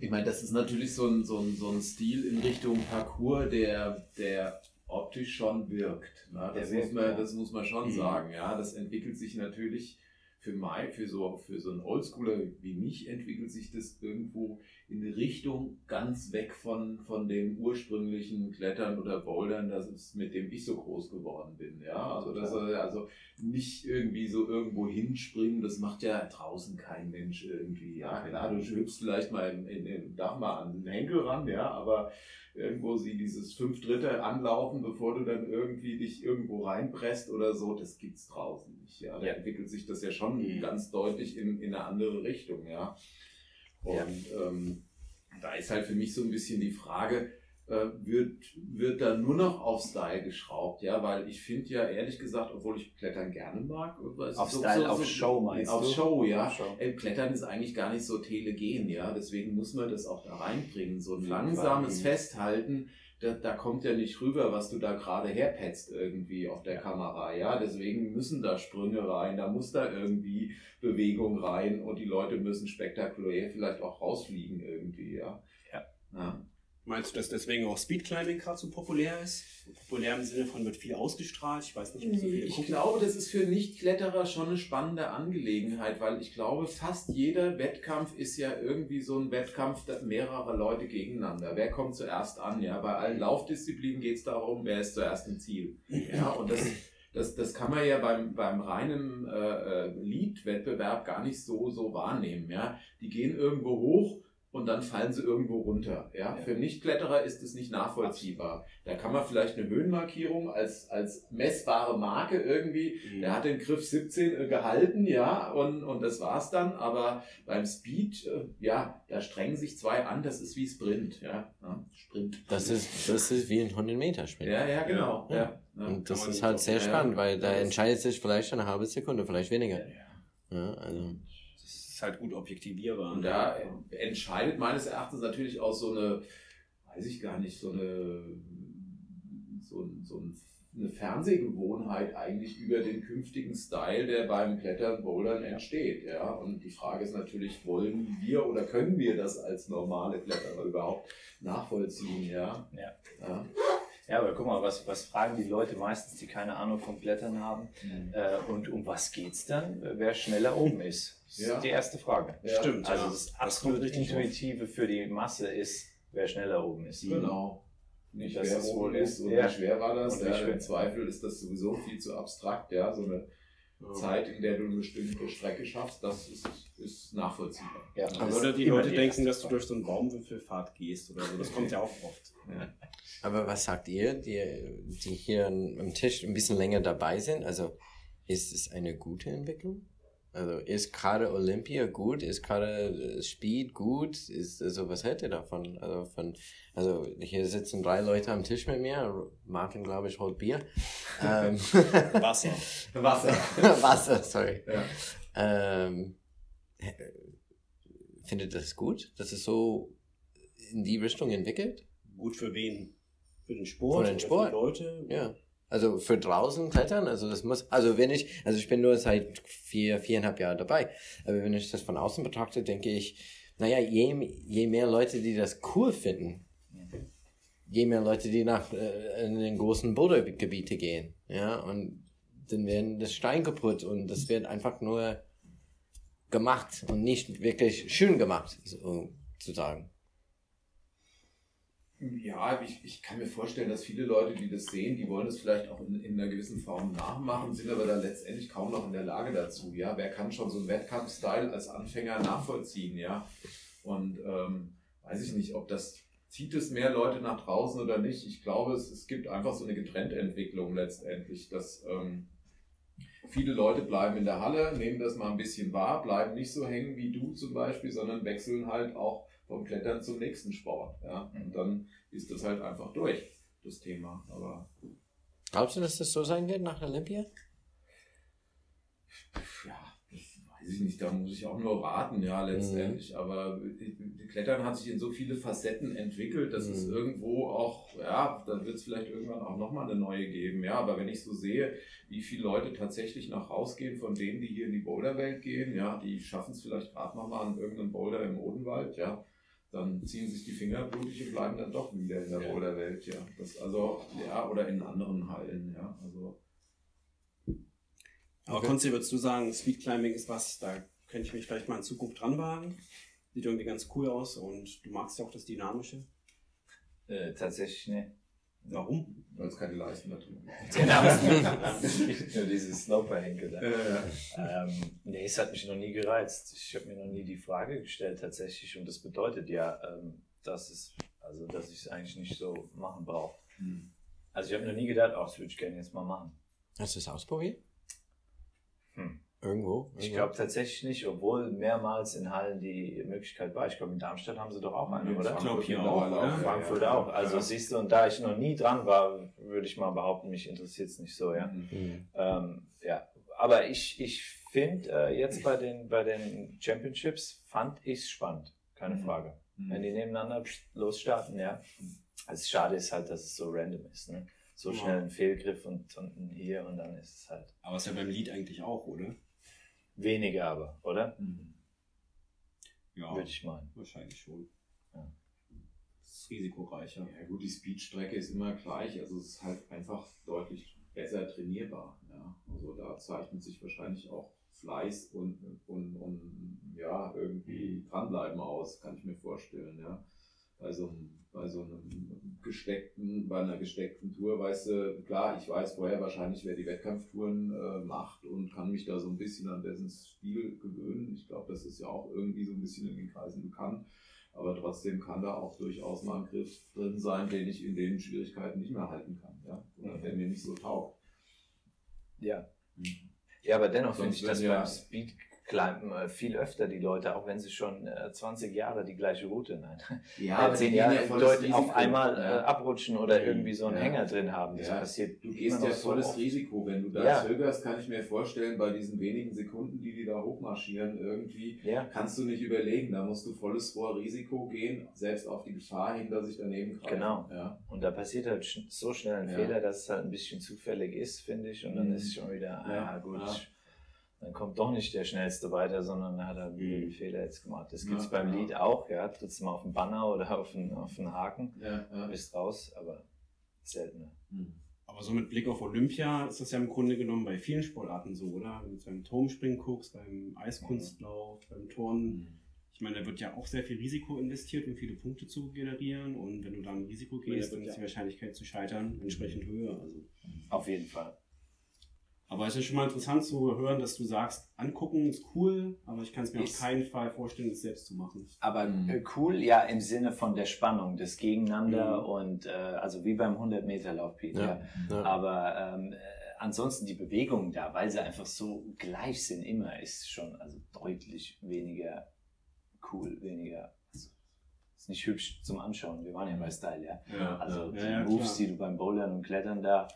Ich meine, das ist natürlich so ein, so ein, so ein Stil in Richtung Parcours, der, der optisch schon wirkt. Ne? Das,
wirkt,
muss man,
ja.
das muss man schon
Mhm.
sagen. Ja, das entwickelt sich natürlich für Mai, für so, für so einen Oldschooler wie mich, entwickelt sich das irgendwo in eine Richtung ganz weg von, von dem ursprünglichen Klettern oder Bouldern, das ist, mit dem ich so groß geworden bin. Ja, also, das, also nicht irgendwie so irgendwo hinspringen, das macht ja draußen kein Mensch irgendwie. Ja, klar, du hüpfst vielleicht mal in, in, in Dach mal an den Henkel ran, ja, aber irgendwo sie dieses fünf Dritte anlaufen, bevor du dann irgendwie dich irgendwo reinpresst oder so, das gibt's draußen nicht. Ja, da
Ja.
entwickelt sich das ja schon
Mhm.
ganz deutlich in, in eine andere Richtung, ja. Und ähm, da ist halt für mich so ein bisschen die Frage, äh, wird, wird da nur noch auf Style geschraubt, ja, weil ich finde ja ehrlich gesagt, obwohl ich Klettern gerne mag,
Auf
ist
Style, auf Show meinst
auf
du?
Show, ja.
Auf Show.
Äh, Klettern ist eigentlich gar nicht so telegen, ja, deswegen muss man das auch da reinbringen. So ein langsames. Festhalten, da, da kommt ja nicht rüber, was du da gerade herpetzt irgendwie auf der Kamera, ja, deswegen müssen da Sprünge rein, da muss da irgendwie Bewegung rein und die Leute müssen spektakulär vielleicht auch rausfliegen irgendwie, ja.
Ja.
ja.
Meinst du, dass deswegen auch Speedclimbing gerade so populär ist? Populär im Sinne von wird viel ausgestrahlt. Ich weiß nicht, ob so viele
Ich
gucken.
glaube, das ist für Nichtkletterer schon eine spannende Angelegenheit, weil ich glaube, fast jeder Wettkampf ist ja irgendwie so ein Wettkampf mehrerer Leute gegeneinander. Wer kommt zuerst an? Ja, bei allen Laufdisziplinen geht es darum, wer ist zuerst im Ziel. Ja, und das, das, das kann man ja beim, beim reinen äh, äh, Lead-Wettbewerb gar nicht so, so wahrnehmen. Ja? Die gehen irgendwo hoch und dann fallen sie irgendwo runter. Ja?
Ja.
Für Nichtkletterer ist es nicht nachvollziehbar. Da kann man vielleicht eine Höhenmarkierung als, als messbare Marke irgendwie der hat den Griff 17 äh, gehalten, ja, und, und das war's dann. Aber beim Speed, äh, ja, da strengen sich zwei an, das ist wie Sprint, ja. ja Sprint.
Das ist, das ist wie ein 100 Meter Sprint.
Ja, ja, genau.
Ja.
Ja. Ja.
Und das ist halt sehr
ja,
spannend, weil da entscheidet sich vielleicht eine halbe Sekunde, vielleicht weniger.
Ja.
Ja, also.
Ist halt gut objektivierbar.
Und da entscheidet meines Erachtens natürlich auch so eine, weiß ich gar nicht, so eine, so, so ein, eine Fernsehgewohnheit eigentlich über den künftigen Style, der beim Klettern, Bouldern entsteht. Ja? Und die Frage ist natürlich, wollen wir oder können wir das als normale Kletterer überhaupt nachvollziehen? Ja.
Ja.
ja.
Ja, aber guck mal, was, was fragen die Leute meistens, die keine Ahnung vom Klettern haben? Äh, und um was geht's dann? Wer schneller oben ist? Das ist
Ja.
die erste Frage.
Ja.
Stimmt.
Also das absolut
auf.
Intuitive für die Masse ist, wer schneller oben ist.
Genau. Nicht
Das
wer
ist
oben
wohl-
ist und
ja.
wie schwer war das. Ja. Im Zweifel ist das sowieso viel zu abstrakt, ja. So eine
Ja.
Zeit, in der du eine bestimmte Strecke schaffst, das ist, ist nachvollziehbar.
Ja.
Das
Aber
ist
oder die Leute
die
denken, dass du durch so einen Baumwipfelpfad gehst oder so. Das kommt ja auch oft.
Ja.
Aber was sagt ihr, die, die hier am Tisch ein bisschen länger dabei sind? Also, ist es eine gute Entwicklung? Also, ist gerade Olympia gut? Ist gerade äh, Speed gut? Ist, also, was hält ihr davon? Also, von, also, hier sitzen drei Leute am Tisch mit mir. Martin, glaube ich, holt Bier. ähm,
Wasser.
Wasser.
Wasser, sorry.
Ja.
Ähm, äh, findet ihr das gut, dass es so in die Richtung entwickelt?
Gut für wen? Für den Sport?
Für den Sport.
Für die Leute?
Ja. Also für draußen klettern, also das muss, also wenn ich, also ich bin nur seit vier, viereinhalb Jahren dabei, aber wenn ich das von außen betrachte, denke ich, naja, je, je mehr Leute, die das cool finden, je mehr Leute, die nach äh, in den großen Bouldergebiete gehen, ja, und dann werden das Stein kaputt und das wird einfach nur gemacht und nicht wirklich schön gemacht, so zu sagen.
Ja, ich, ich kann mir vorstellen, dass viele Leute, die das sehen, die wollen es vielleicht auch in, in einer gewissen Form nachmachen, sind aber dann letztendlich kaum noch in der Lage dazu. Ja, wer kann schon so einen Wettkampfstyle als Anfänger nachvollziehen? Ja, und ähm, weiß ich nicht, ob das zieht es mehr Leute nach draußen oder nicht. Ich glaube, es, es gibt einfach so eine Getrenntentwicklung letztendlich, dass ähm, viele Leute bleiben in der Halle, nehmen das mal ein bisschen wahr, bleiben nicht so hängen wie du zum Beispiel, sondern wechseln halt auch vom Klettern zum nächsten Sport. Ja? Und dann ist das halt einfach durch, das Thema. Aber
Glaubst du, dass das so sein wird nach Olympia?
ja, das weiß ich nicht, da muss ich auch nur raten, ja, letztendlich. Aber die Klettern hat sich in so viele Facetten entwickelt, dass es
Mhm.
irgendwo auch, ja, da wird es vielleicht irgendwann auch nochmal eine neue geben. Ja, aber wenn ich so sehe, wie viele Leute tatsächlich noch rausgehen von denen, die hier in die Boulderwelt gehen, ja, die schaffen es vielleicht gerade nochmal an irgendeinem Boulder im Odenwald, ja. Dann ziehen sich die Finger blutig und bleiben dann doch wieder in der
Ja.
Boulderwelt, ja. Das also, ja, oder in anderen Hallen, ja. Also,
Aber
Okay.
Konzi, würdest du sagen, Speedclimbing ist was, da könnte ich mich vielleicht mal in Zukunft dran wagen? Sieht irgendwie ganz cool aus und du magst ja auch das Dynamische.
Äh, tatsächlich, ne.
Warum?
Weil es keine Leisten da drin gibt.
Genau. Nur dieses Snowper-Henkel da.
Äh,
Ähm, nee, es hat mich noch nie gereizt. Ich habe mir noch nie die Frage gestellt tatsächlich und das bedeutet ja, ähm, dass es, also dass ich es eigentlich nicht so machen brauche.
hm.
Also ich habe noch nie gedacht, ach, das würde ich gerne jetzt mal machen.
Hast du es ausprobiert?
Hm.
Irgendwo?
Ich glaube tatsächlich nicht, obwohl mehrmals in Hallen die Möglichkeit war. Ich glaube, in Darmstadt haben sie doch auch eine,
In
oder?
Ich glaube, hier auch, oder?
ja,
Frankfurt
ja.
auch. Also
Ja.
siehst du, und da ich noch nie dran war, würde ich mal behaupten, mich interessiert es nicht so, ja.
Mhm.
Mhm.
Ähm, ja, aber ich, ich finde äh, jetzt bei den, bei den Championships fand ich es spannend, keine
Mhm.
Frage.
Mhm.
Wenn die nebeneinander losstarten, ja. Also schade ist halt, dass es so random ist, ne? So
Ja.
schnell ein Fehlgriff und, und hier und dann ist es halt
Aber ist ja beim Lied eigentlich auch, oder?
Weniger aber, oder?
Mhm.
Ja,
Würde ich meinen.
wahrscheinlich schon.
Ja.
Das ist risikoreicher.
Ja gut, die Speedstrecke ist immer gleich, also es ist halt einfach deutlich besser trainierbar. Ja. Also da zeichnet sich wahrscheinlich auch Fleiß und, und, und ja, irgendwie dranbleiben aus, kann ich mir vorstellen. Ja. Bei so einem, bei so einem gesteckten, bei einer gesteckten Tour, weißt du, klar, ich weiß vorher wahrscheinlich, wer die Wettkampftouren äh, macht und kann mich da so ein bisschen an dessen Stil gewöhnen. Ich glaube, das ist ja auch irgendwie so ein bisschen in den Kreisen bekannt. Aber trotzdem kann da auch durchaus mal ein Griff drin sein, den ich in den Schwierigkeiten nicht mehr halten kann, ja. Oder der mir nicht so taugt.
Ja. Ja, aber dennoch finde ich das
ja-
beim äh, viel öfter die Leute, auch wenn sie schon äh, 20 Jahre die gleiche Route, nein,
Ja,
äh, 10
die
Jahre
ja
auf einmal äh,
Ja.
abrutschen oder irgendwie so einen
Ja.
Hänger drin haben. Das
Ja.
passiert
Du gehst ja
so
volles
oft.
Risiko. Wenn du da zögerst, kann ich mir vorstellen, bei diesen wenigen Sekunden, die die da hochmarschieren, irgendwie kannst du nicht überlegen. Da musst du volles Rohr Risiko gehen, selbst auf die Gefahr hin, dass ich daneben greife.
Genau. Und da passiert halt so schnell ein. Fehler, dass es halt ein bisschen zufällig ist, finde ich. Und dann
Mhm.
ist es schon wieder, ah, gut. Dann kommt doch nicht der Schnellste weiter, sondern er hat wieder
Mhm.
den Fehler jetzt gemacht. Das
Ja,
gibt es beim
ja.
Lied auch, ja, trittst mal auf den Banner oder auf den, auf den Haken,
Ja, ja.
bist raus, aber seltener.
Hm.
Aber so mit Blick auf Olympia ist das ja im Grunde genommen bei vielen Sportarten so, oder? Wenn du beim Turmspringen guckst, beim Eiskunstlauf, beim Turnen.
Hm.
Ich meine, da wird ja auch sehr viel Risiko investiert, um viele Punkte zu generieren. Und wenn du dann Risiko gehst, dann ist
ja-
die Wahrscheinlichkeit zu scheitern entsprechend höher. Also.
Auf jeden Fall.
Aber es ist schon mal interessant zu hören, dass du sagst, angucken ist cool, aber ich kann es mir
Ist-
auf keinen Fall vorstellen, es selbst zu machen.
Aber
Mhm.
cool, ja, im Sinne von der Spannung, des Gegeneinander
Mhm.
und äh, also wie beim 100-Meter-Lauf, Peter.
Ja. Ja.
Aber ähm, äh, ansonsten die Bewegung da, weil sie einfach so gleich sind, immer, ist schon also deutlich weniger cool, weniger. Also, ist nicht hübsch zum Anschauen. Wir waren ja bei Style, ja.
Ja,
Also
Ja,
die
ja,
Moves,
klar.
die du beim Bouldern und Klettern da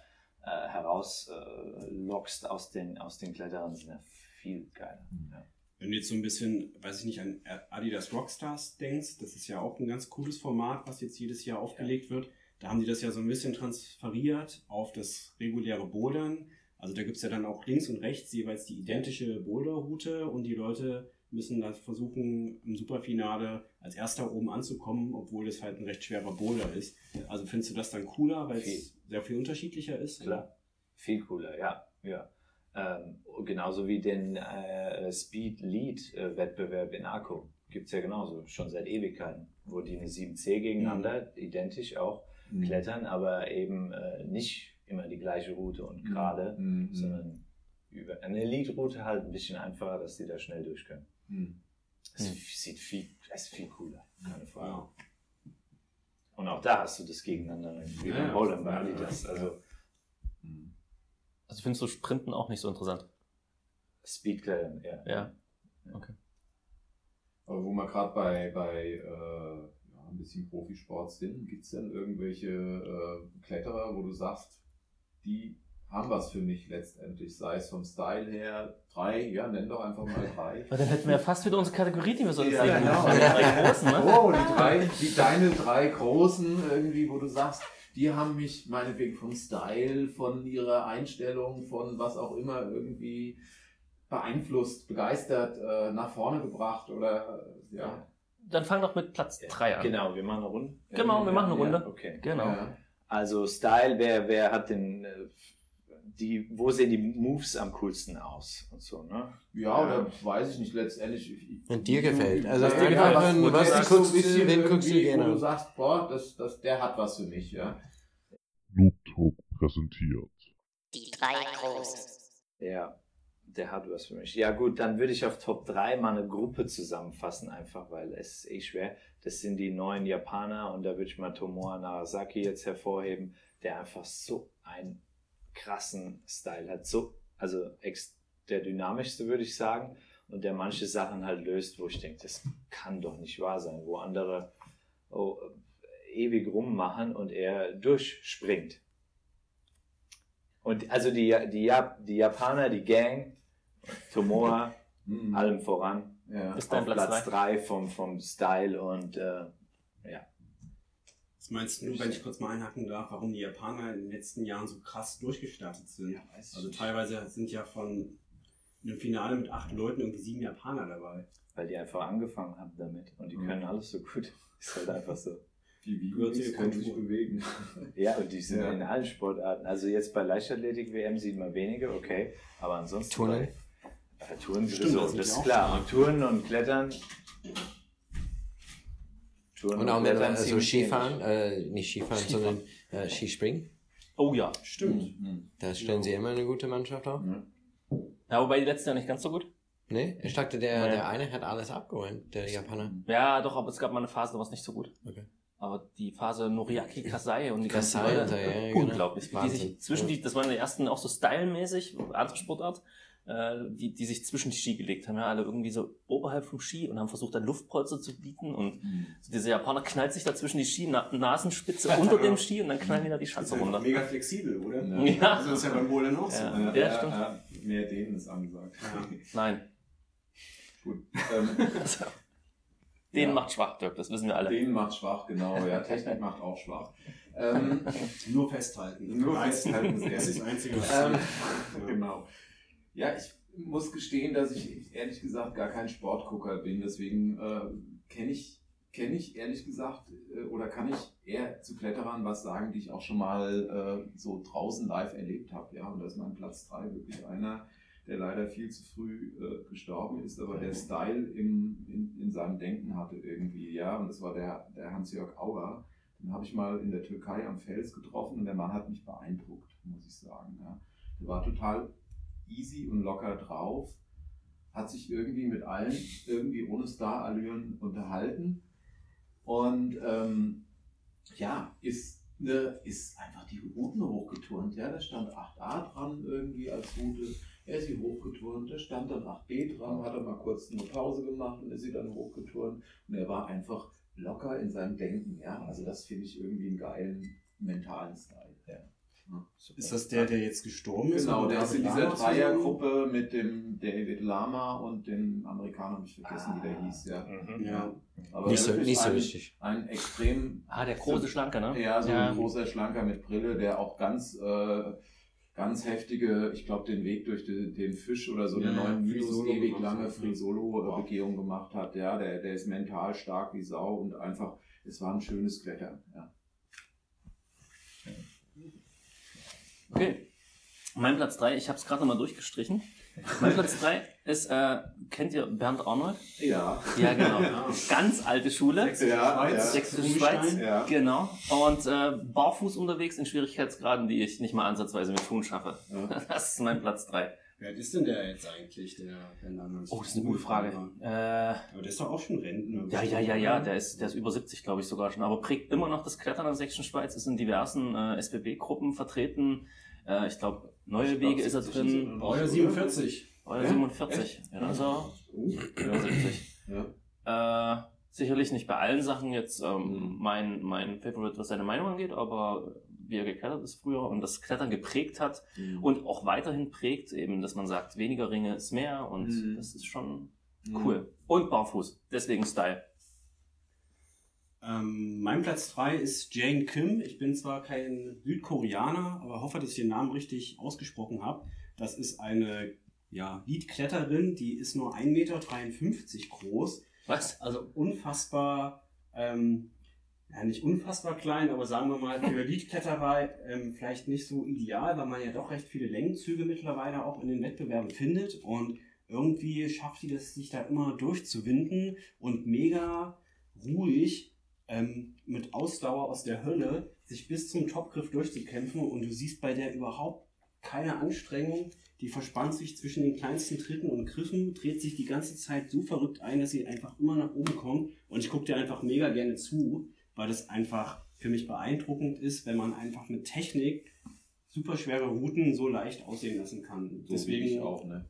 äh, herauslockst äh, lockst aus, den, aus den Kletterern, sind ja viel geiler. Ja.
Wenn du jetzt so ein bisschen, weiß ich nicht, an Adidas Rockstars denkst, das ist ja auch ein ganz cooles Format, was jetzt jedes Jahr aufgelegt wird. Da haben die das ja so ein bisschen transferiert auf das reguläre Bouldern. Also da gibt es ja dann auch links und rechts jeweils die identische Boulderroute und die Leute müssen dann versuchen, im Superfinale als erster oben anzukommen, obwohl das halt ein recht schwerer Boulder ist. Also findest du das dann cooler, weil es sehr viel unterschiedlicher ist?
Klar. Viel cooler, ja. ja. Ähm, genauso wie den äh, Speed Lead äh, Wettbewerb in Akku. Gibt es ja genauso, schon seit Ewigkeiten, wo die eine 7C gegeneinander, identisch auch,
Hm.
klettern, aber eben äh, nicht immer die gleiche Route und gerade,
Hm, hm,
sondern über eine Lead-Route halt ein bisschen einfacher, dass die da schnell durch können.
Hm.
Es
Hm.
sieht viel, es ist viel cooler, keine Frage.
Ja.
Und auch da hast du das gegeneinander, wie
Ja, ja.
Bowling bei Adidas. Also
Hm.
Also findest du Sprinten auch nicht so interessant?
Speedklettern, ja.
Ja.
Aber wo wir gerade bei, bei äh, ja, ein bisschen Profisport sind, gibt es denn irgendwelche äh, Kletterer, wo du sagst, die haben was für mich letztendlich, sei es vom Style her, drei, ja, nenn doch einfach mal drei.
Weil dann hätten wir ja fast wieder unsere Kategorie, die wir so
Ja,
erzählen.
genau.
Die drei großen, ne?
Oh, die drei, die deine drei großen irgendwie, wo du sagst, die haben mich meinetwegen vom Style, von ihrer Einstellung, von was auch immer irgendwie beeinflusst, begeistert, äh, nach vorne gebracht oder äh, ja.
Dann fang doch mit Platz 3 an.
Genau, wir machen eine Runde.
Genau, wir machen eine
Ja,
Runde.
Okay.
Genau.
Ja.
Also Style, wer, wer hat den, äh, die, wo sehen die Moves am coolsten aus und so, ne?
Ja, oder weiß ich nicht, letztendlich. ich- ich-
Wenn dir gefällt. Also
was dir gefällt,
was,
was-
wo
was
du
du
sagst, so ein
guckst,
bisschen
wen guckst du gerne
Wo du sagst, boah, das, das, der hat was für mich, ja.
Talk präsentiert.
Die drei Großen.
Ja, der hat was für mich. Ja gut, dann würde ich auf Top 3 mal eine Gruppe zusammenfassen, einfach weil es ist eh schwer. Das sind die neuen Japaner und da würde ich mal Tomoa Narasaki jetzt hervorheben, der einfach so einen krassen Style hat. So, also ex der dynamischste würde ich sagen und der manche Sachen halt löst, wo ich denke, das kann doch nicht wahr sein, wo andere oh, ewig rummachen und er durchspringt. Und also die, die, Jap- die Japaner, die Gang, Tomoa,
Mhm.
allem voran,
Ja.
Ist dein
auf
Platz
Platz 3 vom, vom Style und äh,
Was meinst du, wenn ich kurz mal einhaken darf, warum die Japaner in den letzten Jahren so krass durchgestartet sind?
weiß
Also teilweise sind ja von einem Finale mit acht Leuten irgendwie sieben Japaner dabei.
weil die einfach angefangen haben damit und die
Mhm.
können alles so gut. Ist halt einfach so.
Die Vikings können sich bewegen.
Ja, und die sind
Ja.
in allen Sportarten. Also jetzt bei Leichtathletik-WM sieht man wenige, okay, aber ansonsten
Turnen?
bei Touren
Stimmt,
sowieso,
das
ist klar. Und Touren und Klettern Touren
Und auch mit
Klettern
also Skifahren, äh, nicht Skifahren, sondern äh, Skispringen.
Oh ja.
Stimmt.
Da stellen sie immer eine gute Mannschaft auf.
Ja, wobei die letzte Jahr nicht ganz so gut.
Nee, ich dachte, der,
Nee.
der eine hat alles abgeholt, der Japaner.
Ja, doch, aber es gab mal eine Phase, da war es nicht so gut.
Okay.
Aber die Phase Noriaki Kasai und die ganzen
Kasai,
Leute,
ja, ja, genau.
unglaublich. Die
Wahnsinn.
sich zwischen die, das waren die ersten auch so stylmäßig, andere Sportart, die, die sich zwischen die Ski gelegt haben, ja, alle irgendwie so oberhalb vom Ski und haben versucht, dann Luftpolster zu bieten und so dieser Japaner knallt sich da zwischen die Ski, Na Nasenspitze unter dem Ski und dann knallen die da die Schanze runter.
mega flexibel, oder?
Ja.
Also das ist ja beim Bowlen auch so.
Ja.
Ja,
Ja,
ja,
stimmt.
ja, mehr denen ist angesagt.
Nein,
Gut. Ähm,
den
Ja.
macht schwach, Dirk, das wissen wir alle.
denen macht schwach, genau. Ja, Technik macht auch schwach. Ähm,
Nur festhalten.
Nur festhalten,
Das ist das Einzige, was
Ähm,
Ja.
genau. Ja, ich muss gestehen, dass ich ehrlich gesagt gar kein Sportgucker bin. Deswegen äh, kenne ich, kenn ich ehrlich gesagt äh, oder kann ich eher zu Kletterern was sagen, die ich auch schon mal äh, so draußen live erlebt habe. Ja, und da ist mein Platz 3 wirklich einer, der leider viel zu früh äh, gestorben ist, aber der Style im, in, in seinem Denken hatte irgendwie. Ja, und das war der, der Hans-Jörg Auer. Den habe ich mal in der Türkei am Fels getroffen und der Mann hat mich beeindruckt, muss ich sagen. Ja. Der war total easy und locker drauf, hat sich irgendwie mit allen irgendwie ohne Starallüren unterhalten und ähm, ja, ist, ne, ist einfach die Routen hochgeturnt. Ja, da stand 8a dran irgendwie als Route. Er ist sie hochgeturnt, da stand dann 8b dran, hat er mal kurz eine Pause gemacht und ist sie dann hochgeturnt. Und er war einfach locker in seinem Denken. Ja, also das finde ich irgendwie einen geilen mentalen Style. Ja.
Ist das der, der jetzt gestorben ist?
Genau, der ist in dieser? Dreiergruppe mit dem David Lama und dem Amerikaner, habe ich vergessen, wie der hieß. Ja.
Mhm.
Ja.
Aber
Nicht so, nicht so
ein,
wichtig.
Ein extrem,
Ah, der große Schlanke, ne?
ja, so ein großer Schlanker mit Brille, der auch ganz, äh, ganz heftige, ich glaube, den Weg durch den, den Fisch oder so eine
Ja,
neun
Free
Minus
Solo
ewig lange
hat,
Free
ja.
Solo Begehung gemacht hat. Ja, der, der ist mental stark wie Sau und einfach, es war ein schönes Klettern. Ja.
Okay. Mein Platz 3, ich habe es gerade nochmal durchgestrichen. Mein Platz 3 ist, äh, kennt ihr Bernd Arnold?
Ja.
Ja, genau. Ganz alte Schule.
Sächsische
Ja,
Schweiz.
ja.
Sächsische. Schweiz.
Ja.
Genau. Und äh, barfuß unterwegs in Schwierigkeitsgraden, die ich nicht mal ansatzweise mit Schuhen schaffe.
Ja.
Das ist mein Platz 3.
Wer alt ist denn der jetzt eigentlich, der Arnold?
Oh, das ist eine gute Frage. Äh,
Aber der ist doch auch schon Rentner.
ja, ja, ja, ja, der ist, der ist über 70, glaube ich, sogar schon. Aber prägt immer noch das Klettern in der Sächsischen Schweiz, ist in diversen äh, SBB-Gruppen vertreten. Äh, ich glaube, Neue
Ich glaub,
Wege ist er
70 ist er
drin.
noch.
Euer 47.
Euer
Ja?
47. Ja, also über 70.
Ja.
Äh, sicherlich nicht bei allen Sachen jetzt ähm,
Mhm.
mein, mein Favorite, was seine Meinung angeht, aber wie er geklettert ist früher und das Klettern geprägt hat
Mhm.
und auch weiterhin prägt, eben, dass man sagt, weniger Ringe ist mehr und
Mhm.
das ist schon
Mhm.
cool. Und barfuß, deswegen Style.
Ähm, mein Platz 3 ist Jane Kim. Ich bin zwar kein Südkoreaner, aber hoffe, dass ich den Namen richtig ausgesprochen habe. Das ist eine ja, Leadkletterin, die ist nur 1,53 Meter groß.
Was?
Also unfassbar, ähm, ja nicht unfassbar klein, aber sagen wir mal für Leadkletterer ähm, vielleicht nicht so ideal, weil man ja doch recht viele Längenzüge mittlerweile auch in den Wettbewerben findet und irgendwie schafft die das, sich da immer durchzuwinden und mega ruhig ähm, mit Ausdauer aus der Hölle sich bis zum Topgriff durchzukämpfen und du siehst bei der überhaupt keine Anstrengung. Die verspannt sich zwischen den kleinsten Tritten und Griffen, dreht sich die ganze Zeit so verrückt ein, dass sie einfach immer nach oben kommt. Und ich gucke dir einfach mega gerne zu, weil das einfach für mich beeindruckend ist, wenn man einfach mit Technik super schwere Routen so leicht aussehen lassen kann.
So
Deswegen
ich auch, ne?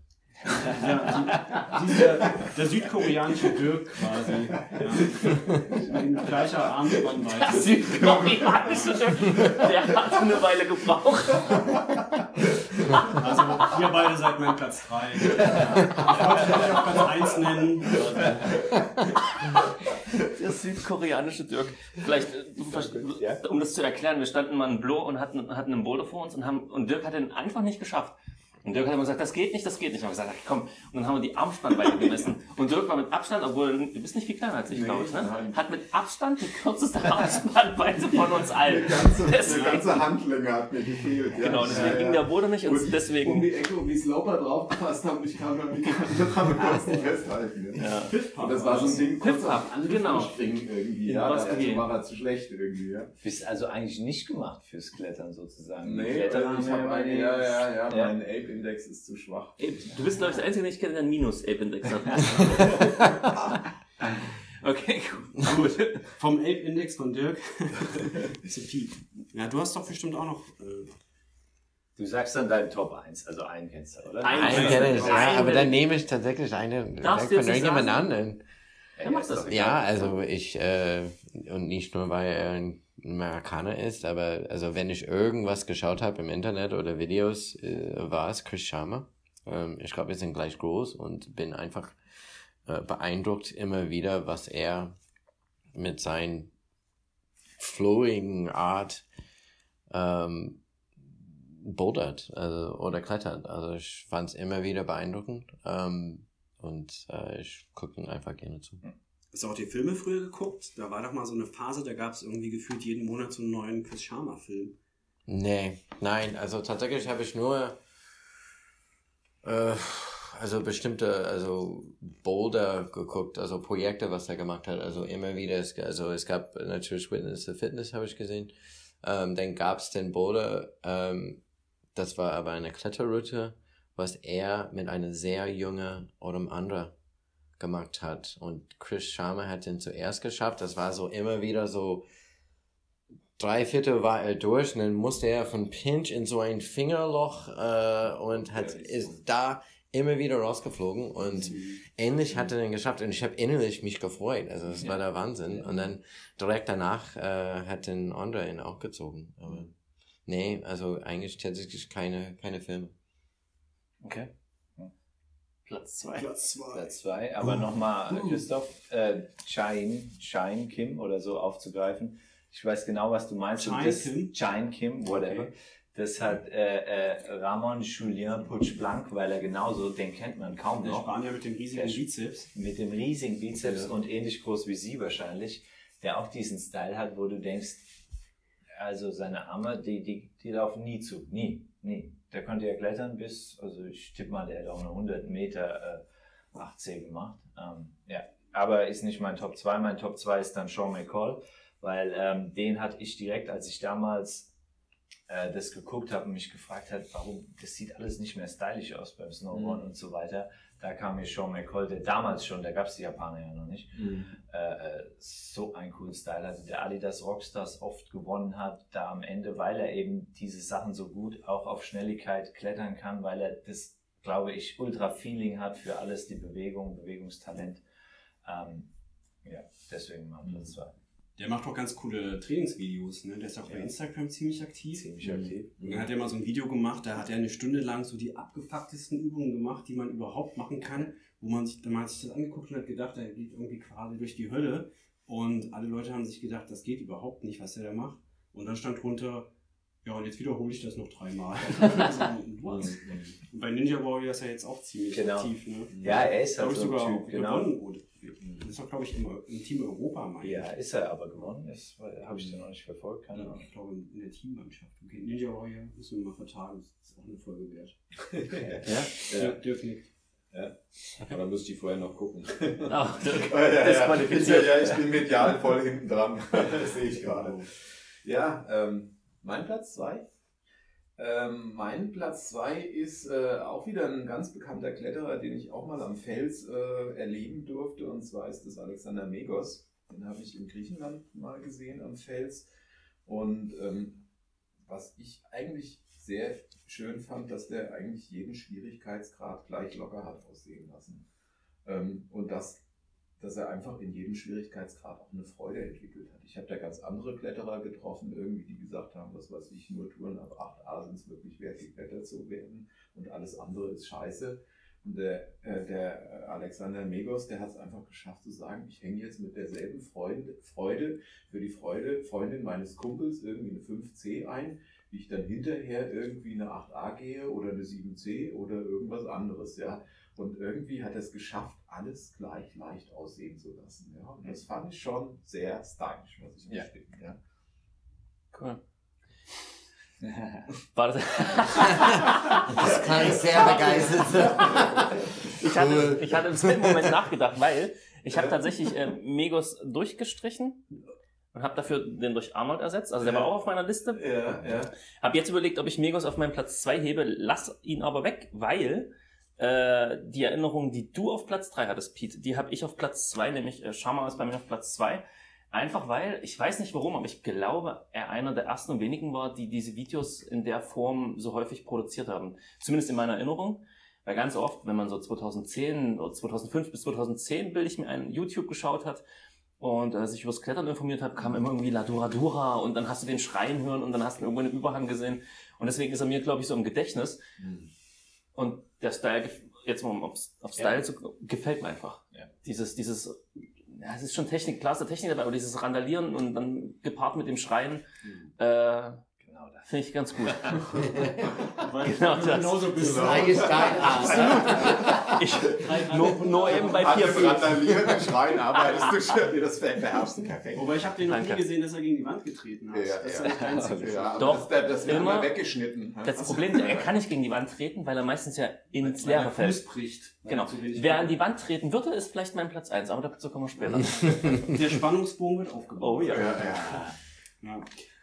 ja, die, dieser, der südkoreanische Dirk quasi. Ja. In gleicher Armspannweite.
Südkoreanische Der hat eine Weile gebraucht.
Also ihr beide seid mein Platz 3. Ja. Ich wollte euch auf Platz 1 nennen.
Der südkoreanische Dirk. Vielleicht, äh, um das zu erklären, wir standen mal in Blo und hatten, hatten einen Boulder vor uns und, haben, und Dirk hat den einfach nicht geschafft. Und Dirk hat immer gesagt, das geht nicht, das geht nicht. Und wir haben gesagt, ach, komm. Und dann haben wir die Armspannweite gemessen. Und Dirk war mit Abstand, obwohl du bist nicht viel kleiner als ich,
Nee,
glaube ich, ne?
nein.
Hat mit Abstand die kürzeste Armspannweite von uns allen.
Die ganze, die
Deswegen-
ganze Handlänge hat mir gefehlt. Ja.
Genau, deswegen
Ja,
ging
ja.
der Boden nicht und
Und
deswegen.
um die Ecke, um die Sloper draufgepasst haben, ich kam Kante dran konnte nicht festhalten. Ja.
ja.
Und das war so ein Ding, kurz auf Angriff
genau.
springen irgendwie. Ja,
was
da
gehen.
war er zu schlecht irgendwie. Ja.
Bist also eigentlich nicht gemacht fürs Klettern sozusagen.
Nee,
Kletterer
also ich habe
ja
eine, ja, ja, ja,
Ja.
Ape-Index ist zu schwach.
Ey, Du bist, glaube ich, der Einzige, den ich kenne, der einen Minus-Ape-Index hat. okay, gut.
Vom Ape-Index von Dirk zu Piep. Ja, du hast doch bestimmt auch noch. Äh,
Du sagst dann deinen Top 1, also einen kennst du, oder?
Einen
Einen
Einen
kenne ich, ja,
Einen
aber dann nehme ich tatsächlich eine
Darfst du
direkt
jetzt
von irgendjemand anderen.
Das.
Ja, also ich, äh, und nicht nur, weil er Amerikaner ist, aber also wenn ich irgendwas geschaut habe im Internet oder Videos, äh, war es Chris Sharma. Ähm, ich glaube, wir sind gleich groß und bin einfach äh, beeindruckt immer wieder, was er mit seinen flowing Art ähm, bouldert also, oder klettert. Also ich fand es immer wieder beeindruckend ähm, und äh, ich gucke ihn einfach gerne zu.
Hast du auch die Filme früher geguckt? Da war doch mal so eine Phase, da gab es irgendwie gefühlt jeden Monat so einen neuen Chris Sharma-Film.
Nee, nein, also tatsächlich habe ich nur äh, also bestimmte, also Boulder geguckt, also Projekte, was er gemacht hat, also immer wieder, es, also es gab natürlich Witness the Fitness, habe ich gesehen, ähm, dann gab es den Boulder, ähm, das war aber eine Kletterroute, was er mit einer sehr jungen oder andere gemacht hat und Chris Sharma hat den zuerst geschafft, das war so immer wieder so drei Viertel war er durch und dann musste er von Pinch in so ein Fingerloch äh, und hat
Ja, ist
da immer wieder rausgeflogen und endlich hat er den geschafft und ich habe innerlich mich gefreut. Also es war der Wahnsinn. Und dann direkt danach äh, hat den Andre ihn auch gezogen. Aber nee, also eigentlich tatsächlich keine, keine Filme.
Okay. Platz 2.
Platz zwei.
Platz 2, aber nochmal, Christoph, äh, Chain, Chain Kim oder so aufzugreifen. Ich weiß genau, was du meinst.
Chain
das,
Kim?
Chain Kim, whatever.
Okay.
Das hat äh, äh, Ramon Julien Puig-Blanc, weil er genauso, den kennt man kaum
Der
noch.
Spanier mit dem riesigen
Der-
Bizeps.
mit dem riesigen Bizeps und ähnlich groß wie sie wahrscheinlich, der auch diesen Style hat, wo du denkst, also seine Arme, die, die, die laufen nie zu. Nie, nie. Der konnte ja klettern bis, also ich tippe mal, der hat auch eine 100 Meter äh, 8C gemacht. Ähm, ja, aber ist nicht mein Top 2. Mein Top 2 ist dann Sean McCall, weil ähm, den hatte ich direkt, als ich damals äh, das geguckt habe und mich gefragt hat, warum, das sieht alles nicht mehr stylisch aus beim Snowboard und so weiter. Da kam mir Sean McCall, der damals schon, da gab es die Japaner ja noch nicht, äh, äh, so einen coolen Style hatte, der Adidas Rockstars oft gewonnen hat, da am Ende, weil er eben diese Sachen so gut auch auf Schnelligkeit klettern kann, weil er das, glaube ich, ultra Feeling hat für alles, die Bewegung, Bewegungstalent. Ähm, ja, deswegen mal Platz zwei.
Der macht auch ganz coole Trainingsvideos. Ne? Der ist auch bei
Ja.
Instagram ziemlich aktiv.
Ziemlich aktiv.
Und dann hat er mal so ein Video gemacht, da hat er eine Stunde lang so die abgefucktesten Übungen gemacht, die man überhaupt machen kann, wo man sich, man hat sich das angeguckt und hat gedacht, er geht irgendwie quasi durch die Hölle. Und alle Leute haben sich gedacht, das geht überhaupt nicht, was er da macht. Und dann stand drunter, ja, und jetzt wiederhole ich das noch dreimal. what? Und bei Ninja Warrior ist er jetzt auch ziemlich
Genau.
aktiv, ne?
Ja, er ist halt so ein Typ,
auch
genau.
gewonnen. Das ist doch, glaube ich, im, im Team Europa, meine ich.
Ja, ist er aber gewonnen. Das habe ich den noch nicht verfolgt, keine
Ja,
Ahnung.
ich glaube, in der Teammannschaft. Okay, Ninja Warrior müssen wir mal vertagen. Das ist auch eine Folge wert.
Ja.
Dirk, Dirk nickt.
Aber dann müsste ich vorher noch gucken.
Ach, Dirk.
Ja, ja,
Disqualifiziert.
Ja, ich bin medial voll hinten dran. Das sehe ich gerade. Ja, ähm, mein Platz 2. Ähm, mein Platz 2 ist äh, auch wieder ein ganz bekannter Kletterer, den ich auch mal am Fels äh, erleben durfte. Und zwar ist das Alexander Megos. Den habe ich in Griechenland mal gesehen am Fels. Und ähm, was ich eigentlich sehr schön fand, dass der eigentlich jeden Schwierigkeitsgrad gleich locker hat aussehen lassen. Ähm, und das dass er einfach in jedem Schwierigkeitsgrad auch eine Freude entwickelt hat. Ich habe da ganz andere Kletterer getroffen, irgendwie, die gesagt haben, was weiß ich, nur Touren ab 8a sind es wirklich wert, geklettert zu werden und alles andere ist scheiße. Und der, äh, der Alexander Megos, der hat es einfach geschafft zu sagen, ich hänge jetzt mit derselben Freude, Freude für die Freude, Freundin meines Kumpels irgendwie eine 5C ein, ich dann hinterher irgendwie eine 8a gehe oder eine 7c oder irgendwas anderes, ja. Und irgendwie hat er es geschafft, alles gleich leicht aussehen zu lassen. Ja. Und das fand ich schon sehr stylisch, muss ich
Ja.
gestehen. Ja.
Cool. War das
Das klang sehr begeistert.
ich, hatte, ich hatte im selben Moment nachgedacht, weil ich habe tatsächlich äh, Megos durchgestrichen und habe dafür den durch Arnold ersetzt. Also der war auch auf meiner Liste.
Ja, ja.
Habe jetzt überlegt, ob ich Megos auf meinen Platz 2 hebe, lass ihn aber weg, weil äh, die Erinnerung, die du auf Platz 3 hattest, Pete, die habe ich auf Platz 2, nämlich äh, Sharma ist bei mir auf Platz 2. Einfach weil, ich weiß nicht warum, aber ich glaube, er einer der ersten und wenigen war, die diese Videos in der Form so häufig produziert haben. Zumindest in meiner Erinnerung. Weil ganz oft, wenn man so 2010 oder 2005 bis 2010 Bild ich mir ein YouTube geschaut hat und äh, sich übers Klettern informiert hat, kam immer irgendwie La Dura Dura und dann hast du den Schreien hören und dann hast du irgendwo einen Überhang gesehen. Und deswegen ist er mir, glaube ich, so im Gedächtnis.
Hm.
Und der Style, jetzt mal um aufs, auf Style
Ja.
zu, gefällt mir einfach.
Ja.
Dieses, dieses, ja, es ist schon Technik, klar ist Technik dabei, aber dieses Randalieren und dann gepaart mit dem Schreien,
Hm.
äh. Finde ich ganz gut.
Weil
Genau
du
das.
genauso bist.
Das Eingestein
Ich, nur, nur eben bei vier
randalierenden Schreien arbeitest du schon, das beherrschst du perfekt.
Wobei ich habe den noch nie
Danke.
gesehen, dass er gegen die Wand getreten hat.
Ja,
das ist
ja.
ja nicht einzige.
Ja, aber
Doch,
das, das wird
immer-
weggeschnitten.
Das Problem ist, er kann nicht gegen die Wand treten, weil er meistens ja ins
Weil
Leere
der
fällt.
Fuß bricht.
Genau.
er
Wer an die Wand treten würde, ist vielleicht mein Platz 1, aber dazu kommen wir später.
Der Spannungsbogen wird aufgebaut.
Oh ja.
Ja, ja.
Ja.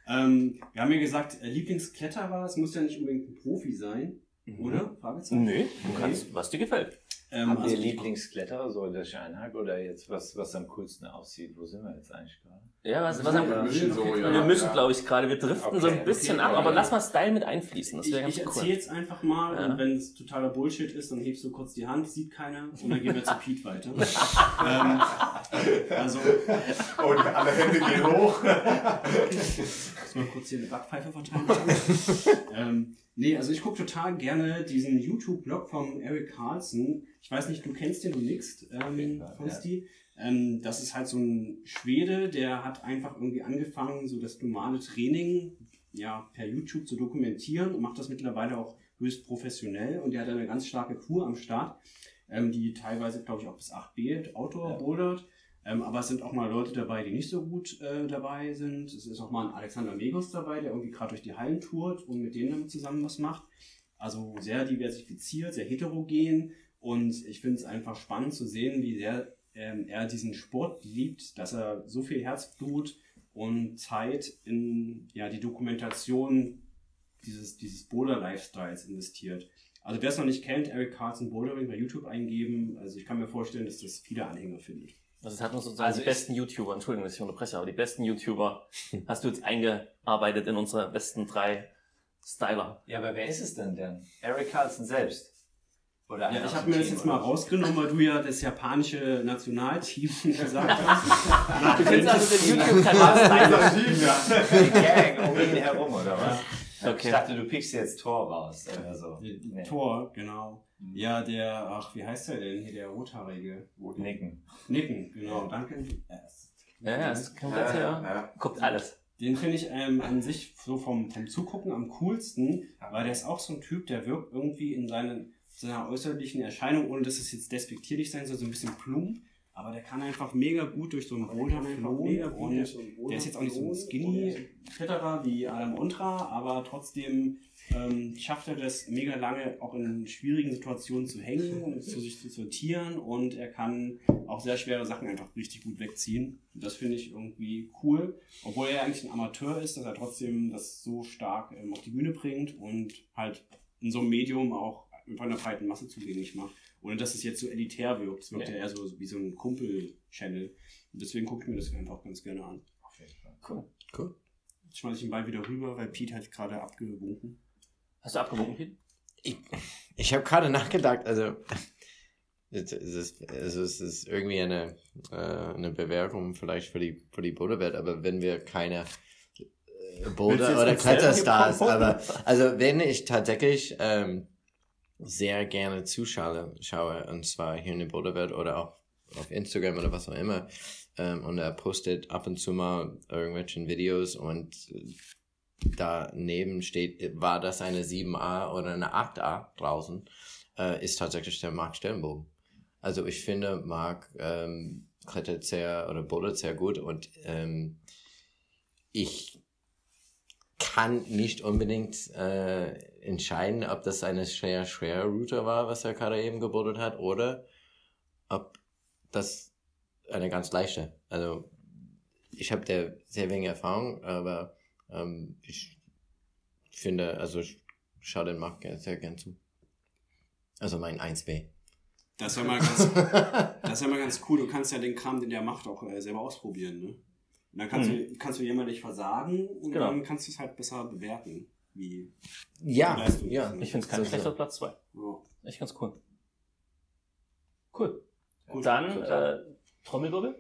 Ähm, wir haben ja gesagt, äh, Lieblingskletterer, es muss ja nicht unbedingt ein Profi sein, oder? Fragezeichen.
Nö, du kannst, was dir gefällt.
Ähm,
Habt
also
ihr Lieblingskletterer, so der Scheinhack oder jetzt was, was am coolsten aussieht? Wo sind wir jetzt eigentlich gerade?
Ja, was, was haben
Wir müssen so, ja.
Wir müssen,
ja.
glaube ich, gerade. Wir driften so ein
Okay,
bisschen
okay,
ab,
ja,
aber
ja.
lass mal Style mit einfließen. Das
Ich,
wäre
ich
ganz
erzähle
cool.
jetzt einfach mal
Ja.
und wenn es totaler Bullshit ist, dann hebst du kurz die Hand, sieht keiner und dann gehen wir zu Pete weiter. ähm, also,
Und alle Hände gehen hoch.
muss mal kurz hier eine Backpfeife verteilen. ähm, nee, also ich gucke total gerne diesen YouTube-Blog vom Eric Carlson. Ich weiß nicht, du kennst den, du nix, ähm, Konsti. Ähm, das ist halt so ein Schwede, der hat einfach irgendwie angefangen, so das normale Training ja, per YouTube zu dokumentieren und macht das mittlerweile auch höchst professionell und der hat eine ganz starke Crew am Start, ähm, die teilweise, glaube ich, auch bis 8B Outdoor
Ja.
bouldert. Ähm, aber es sind auch mal Leute dabei, die nicht so gut äh, dabei sind. Es ist auch mal ein Alexander Megos dabei, der irgendwie gerade durch die Hallen tourt und mit denen dann zusammen was macht. Also sehr diversifiziert, sehr heterogen. Und ich finde es einfach spannend zu sehen, wie sehr ähm, er diesen Sport liebt, dass er so viel Herzblut und Zeit in ja, die Dokumentation dieses, dieses Boulder-Lifestyles investiert. Also wer es noch nicht kennt, Eric Carlson Bouldering bei YouTube eingeben. Also ich kann mir vorstellen, dass das viele Anhänger findet.
Also es hat uns sozusagen
Also
die besten YouTuber, Entschuldigung, dass ich unterbreche, aber die besten YouTuber hast du jetzt eingearbeitet in unsere besten drei Styler.
Ja, aber wer ist es denn denn? Eric Carlson selbst? Oder
Ja, ich habe mir das
Team,
jetzt mal rausgenommen, weil du ja das japanische Nationalteam gesagt hast.
Du kennst also den YouTube-Kanal Styler.
Die Gang um ihn herum, oder was?
Okay.
Ich dachte, du pickst jetzt Tor raus oder so. Nee.
Tor, genau. Ja, der, ach, wie heißt der denn hier, der rothaarige?
Nicken.
Nicken, genau, danke.
Ja, ja, es kommt jetzt hier.
ja.
Guckt alles.
Den finde ich ähm, an sich so vom, vom Zugucken am coolsten, weil der ist auch so ein Typ, der wirkt irgendwie in seinen, seiner äußerlichen Erscheinung, ohne dass es jetzt despektierlich sein soll, so ein bisschen plump. Aber der kann einfach mega gut durch so einen Boulder flohen und der ist jetzt auch nicht so ein Skinny-Kletterer wie Adam Ontra, aber trotzdem ähm, schafft er das mega lange auch in schwierigen Situationen zu hängen und zu sich zu sortieren und er kann auch sehr schwere Sachen einfach richtig gut wegziehen. Und das finde ich irgendwie cool, obwohl er eigentlich ein Amateur ist, dass er trotzdem das so stark ähm, auf die Bühne bringt und halt in so einem Medium auch einfach einer breiten Masse zugänglich macht. Ohne dass es jetzt so elitär wirkt. Es wirkt ja,
Ja.
eher so wie so ein Kumpel-Channel. Und deswegen gucke ich mir das einfach ganz gerne an.
Auf jeden Fall.
Cool.
Cool.
Jetzt schmeiße ich den Ball wieder rüber, weil Pete hat gerade abgewunken.
Hast du abgewunken, Pete?
Ich, ich habe gerade nachgedacht, also es ist, also es ist irgendwie eine, äh, eine Bewerbung vielleicht für die, für die Boulderwelt, aber wenn wir keine äh, Boulder- oder Kletterstars, aber also wenn ich tatsächlich ähm, sehr gerne zuschaue, schaue, und zwar hier in der Boulderwelt oder auch auf Instagram oder was auch immer, ähm, und er postet ab und zu mal irgendwelche Videos und äh, daneben steht, war das eine 7a oder eine 8a draußen, äh, ist tatsächlich der Mark Stellenbogen. Also ich finde, Mark ähm, klettert sehr oder bouldert sehr gut und ähm, ich kann nicht unbedingt äh, entscheiden, ob das eine sehr schwere Route war, was er gerade eben gebouldert hat, oder ob das eine ganz leichte. Also ich habe da sehr wenig Erfahrung, aber ähm, ich finde, also ich schaue den Markt sehr gern zu. Also mein 1B.
Das ist ja mal ganz, das ist ja mal ganz cool. Du kannst ja den Kram, den der macht, auch äh, selber ausprobieren. Ne? Und dann kannst, du, kannst du jemand nicht versagen und
Genau.
dann kannst du es halt besser bewerten. Wie
ja, ja.
Ich finde es kein schlechter Platz 2.
Ja.
Echt ganz cool. Cool.
Gut,
Dann äh, Trommelwirbel.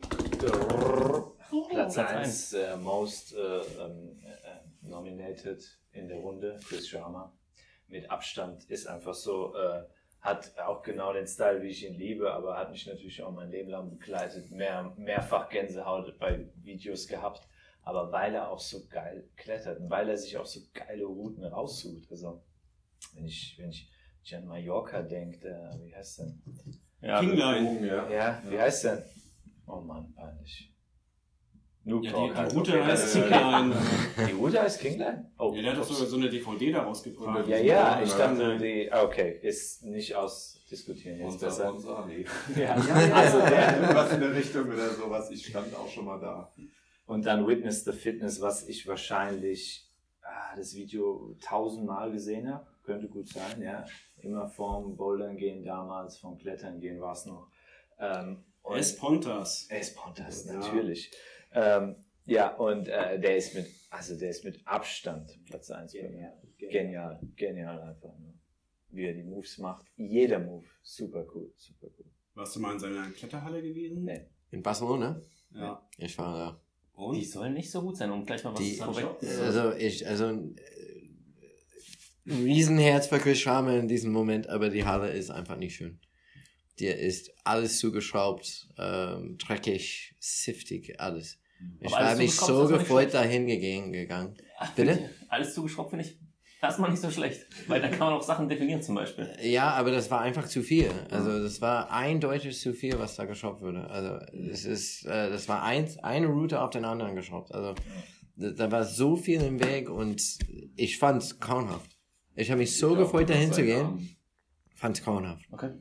Platz
Platz
1, äh, most äh, ähm, äh, nominated in der Runde, Chris Sharma. Mit Abstand ist einfach so, äh, hat auch genau den Style, wie ich ihn liebe, aber hat mich natürlich auch mein Leben lang begleitet, mehr, mehrfach Gänsehaut bei Videos gehabt, aber weil er auch so geil klettert und weil er sich auch so geile Routen raussucht. Also, wenn ich, wenn ich, wenn ich an Mallorca denke, äh, wie heißt denn?
Ja,
Kingline.
Ja.
Ja, wie heißt denn? Oh Mann, peinlich. Noob
Ja,
Talk
die,
halt.
Route
Okay,
heißt. Kingline.
Die Route heißt Kingline? Oh,
Ja, der hat doch sogar so eine DVD da rausgebracht.
Ja, ja, ich
Ja.
dachte, die, ah, okay, ist nicht ausdiskutieren jetzt
Unser,
besser.
unser, nee.
Ja,
Also
also der,
irgendwas in der Richtung oder sowas. Ich stand auch schon mal da.
und dann Witness the Fitness, was ich wahrscheinlich ah, das Video tausendmal gesehen habe, könnte gut sein, ja. Immer vom Bouldern gehen damals, vom Klettern gehen war es noch. Ähm, und-
S. Pontas.
Es Pontas,
Ja.
Ähm, ja, und äh, der ist mit, also der ist mit Abstand Platz 1 bei mir. Genial, genial einfach nur. Wie er die Moves macht. Jeder Move, super cool, super cool.
Warst du mal in seiner Kletterhalle gewesen?
Nee.
In Barcelona?
Ja.
Ich war da.
Die
Und?
sollen nicht so gut sein, um gleich mal was
Die,
vorweg
also ich, also äh, Riesenherz für Chris Sharma in diesem Moment, aber die Halle ist einfach nicht schön. Der ist alles zugeschraubt, ähm, dreckig, siftig, alles. Ich
Aber alles
war mich so gefreut dahin gegangen, gegangen. Bitte?
Alles zugeschraubt finde ich erstmal nicht so schlecht. Weil da kann man auch Sachen definieren zum Beispiel.
Ja, aber das war einfach zu viel. Also das war eindeutig zu viel, was da geschraubt wurde. Also es ist, äh, das war eins, eine Route auf den anderen geschraubt. Also da, war so viel im Weg und ich fand's grauenhaft. Ich habe mich so
Ich
gefreut, dahin zu gehen. Fand's grauenhaft.
Okay.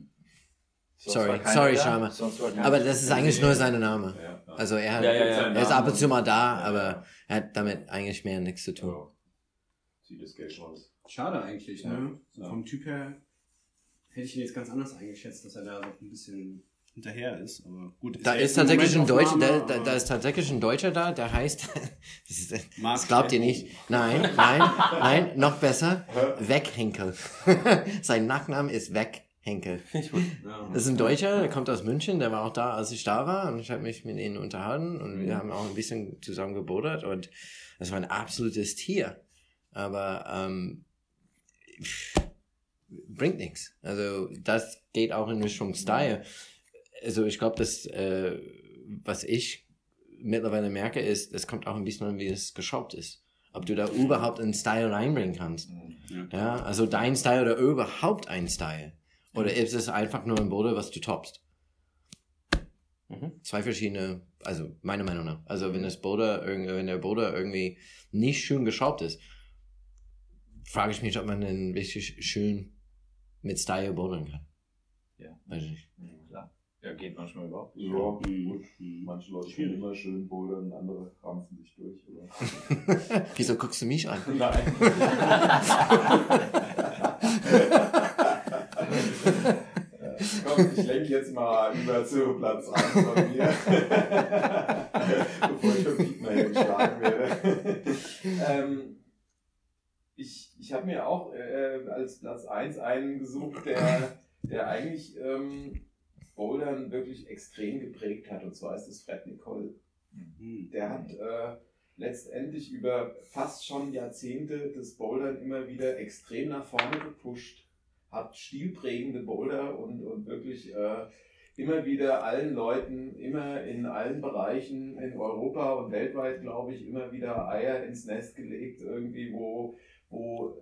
Sonst
Sorry, sorry,
da?
Sharma. Aber
da.
das ist eigentlich nur sein Name.
Ja, ja.
Also er, hat,
Ja, ja,
er ist ab und zu mal da,
Ja,
aber
ja.
er hat damit eigentlich mehr nichts zu tun.
So. Sieht das Geld aus.
Schade eigentlich, ne? So
Ja.
Vom Typ her hätte ich ihn jetzt ganz anders eingeschätzt, dass er da so ein bisschen hinterher ist. Aber gut,
Da ist
jetzt eine
tatsächlich ein Deutscher, da, da, da ist tatsächlich ein Deutscher da, der heißt, das, ist, das glaubt ihr nicht. Nein, nein, nein, noch besser, Weghenkel. Sein Nachname ist Weghenkel.
Ja.
Das ist ein Deutscher, der kommt aus München, der war auch da, als ich da war und ich habe mich mit ihnen unterhalten und wir haben auch ein bisschen zusammen gebodert und das war ein absolutes Tier. Aber ähm, bringt nichts. Also das geht auch in Richtung Style. Also ich glaube, das, äh, was ich mittlerweile merke, ist, es kommt auch ein bisschen an, wie es geschraubt ist. Ob du da überhaupt einen Style reinbringen kannst. Ja, also dein Style oder überhaupt ein Style. Oder ist es einfach nur ein Boulder, was du toppst?
Mhm.
Zwei verschiedene, also meiner Meinung nach. Also wenn das Boulder, irgendwie- wenn der Boulder irgendwie nicht schön geschraubt ist, frage ich mich, ob man den richtig schön mit Style bouldern kann.
Ja.
Weiß ich nicht.
Klar. Ja, geht manchmal überhaupt. nicht.
Ja, gut.
Mhm.
Manche Leute können immer schön bouldern, andere rampfen sich durch. Oder?
Wieso guckst du mich an?
Nein. Komm, ich lenke jetzt mal über zu Platz 1 von mir. Bevor ich von Piepner geschlagen werde. ähm, ich ich habe mir auch äh, als Platz 1 einen gesucht, der, der eigentlich ähm, Bouldern wirklich extrem geprägt hat. Und zwar ist es Fred Nicole.
Mhm.
Der hat äh, letztendlich über fast schon Jahrzehnte das Bouldern immer wieder extrem nach vorne gepusht, hat stilprägende Boulder und, und wirklich äh, immer wieder allen Leuten, immer in allen Bereichen in Europa und weltweit, glaube ich, immer wieder Eier ins Nest gelegt, irgendwie, wo, wo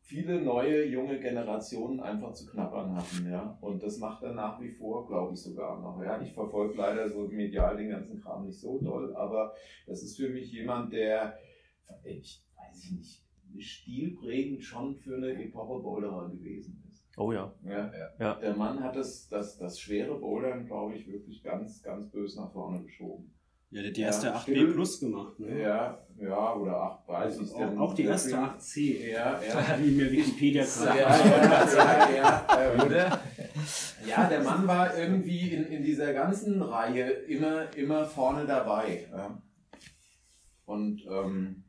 viele neue junge Generationen einfach zu knabbern hatten, ja. Und das macht er nach wie vor, glaube ich, sogar noch. Ja, ich verfolge leider so medial den ganzen Kram nicht so doll, aber das ist für mich jemand, der, ich weiß ich nicht, stilprägend schon für eine Epoche Boulderer gewesen ist.
Oh ja.
Ja,
Ja.
Der Mann hat das, das, das schwere Bouldern, glaube ich, wirklich ganz, ganz böse nach vorne geschoben.
Ja, der hat die
Ja,
erste 8B
still.
Plus gemacht. Ne?
Ja, ja, oder 830.
Auch, auch die erste 8C.
Ja, ja.
Wie mir Wikipedia
Ja,
gerade
ja, ja, ja,
Oder?
ja, der Mann war irgendwie in, in dieser ganzen Reihe immer, immer vorne dabei. Ja. Und ähm,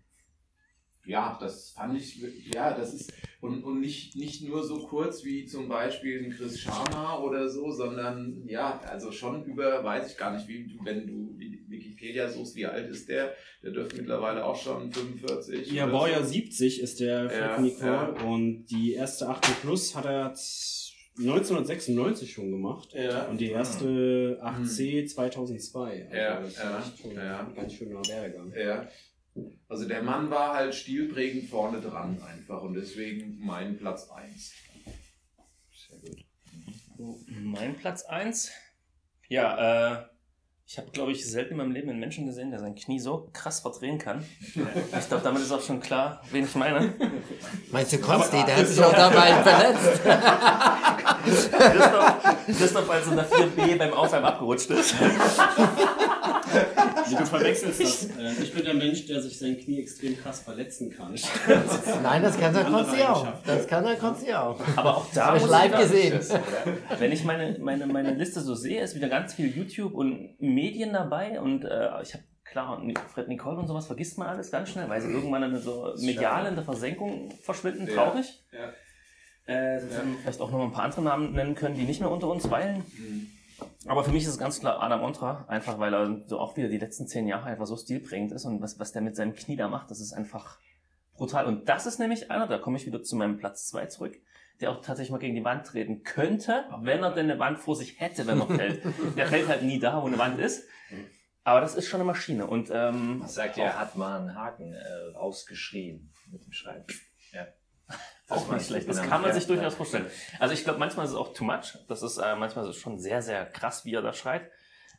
ja, das fand ich, ja, das ist, und, und nicht, nicht nur so kurz wie zum Beispiel ein Chris Sharma oder so, sondern ja, also schon über, weiß ich gar nicht, wie du, wenn du Wikipedia suchst, wie alt ist der? Der dürfte mittlerweile auch schon 45.
Ja, Baujahr
so.
70 ist der Fred
Ja,
Nicole
ja.
und die erste 8B Plus hat er 1996 schon gemacht
Ja.
und die erste 8C 2002. Also
Ja,
das ist
ja,
schon
ja.
ein ganz schöner Werdegang.
Ja. Also der Mann war halt stilprägend vorne dran einfach und deswegen mein Platz 1.
Sehr gut.
Mein Platz 1. Ja, äh, ich habe, glaube ich, selten in meinem Leben einen Menschen gesehen, der sein Knie so krass verdrehen kann. Ich glaube, damit ist auch schon klar, wen ich meine.
Meinst du Konsti, der hat sich auch dabei verletzt?
Christoph, Christoph als in der 4B beim Aufwärmen abgerutscht ist.
Du verwechselst das. Äh, Ich bin der Mensch, der sich sein Knie extrem krass verletzen kann.
Nein, das kann der Konsti auch. Das kann der Konsti auch.
Aber auch da
Hab ich live gesehen.
Wenn ich meine, meine, meine Liste so sehe, ist wieder ganz viel YouTube und Medien dabei und äh, ich habe klar, Fred Nicole und sowas vergisst man alles ganz schnell, weil sie irgendwann in so medial in der Versenkung verschwinden.
Ja.
Traurig.
Ja.
Äh, sonst hätten wir vielleicht auch noch ein paar andere Namen nennen können, die nicht mehr unter uns weilen.
Mhm.
Aber für mich ist es ganz klar Adam Ontra, einfach weil er so auch wieder die letzten zehn Jahre einfach so stilprägend ist und was, was der mit seinem Knie da macht, das ist einfach brutal. Und das ist nämlich einer, da komme ich wieder zu meinem Platz zwei zurück, der auch tatsächlich mal gegen die Wand treten könnte, wenn er denn eine Wand vor sich hätte, wenn er fällt. der fällt halt nie da, wo eine Wand ist. Aber das ist schon eine Maschine. Und ähm,
sagt ihr, er hat mal einen Haken äh, rausgeschrien mit dem Schreiben. Ja.
auch nicht schlecht. Das kann man sich durchaus vorstellen. Also ich glaube, manchmal ist es auch too much. Das ist äh, manchmal ist es schon sehr, sehr krass, wie er da schreit.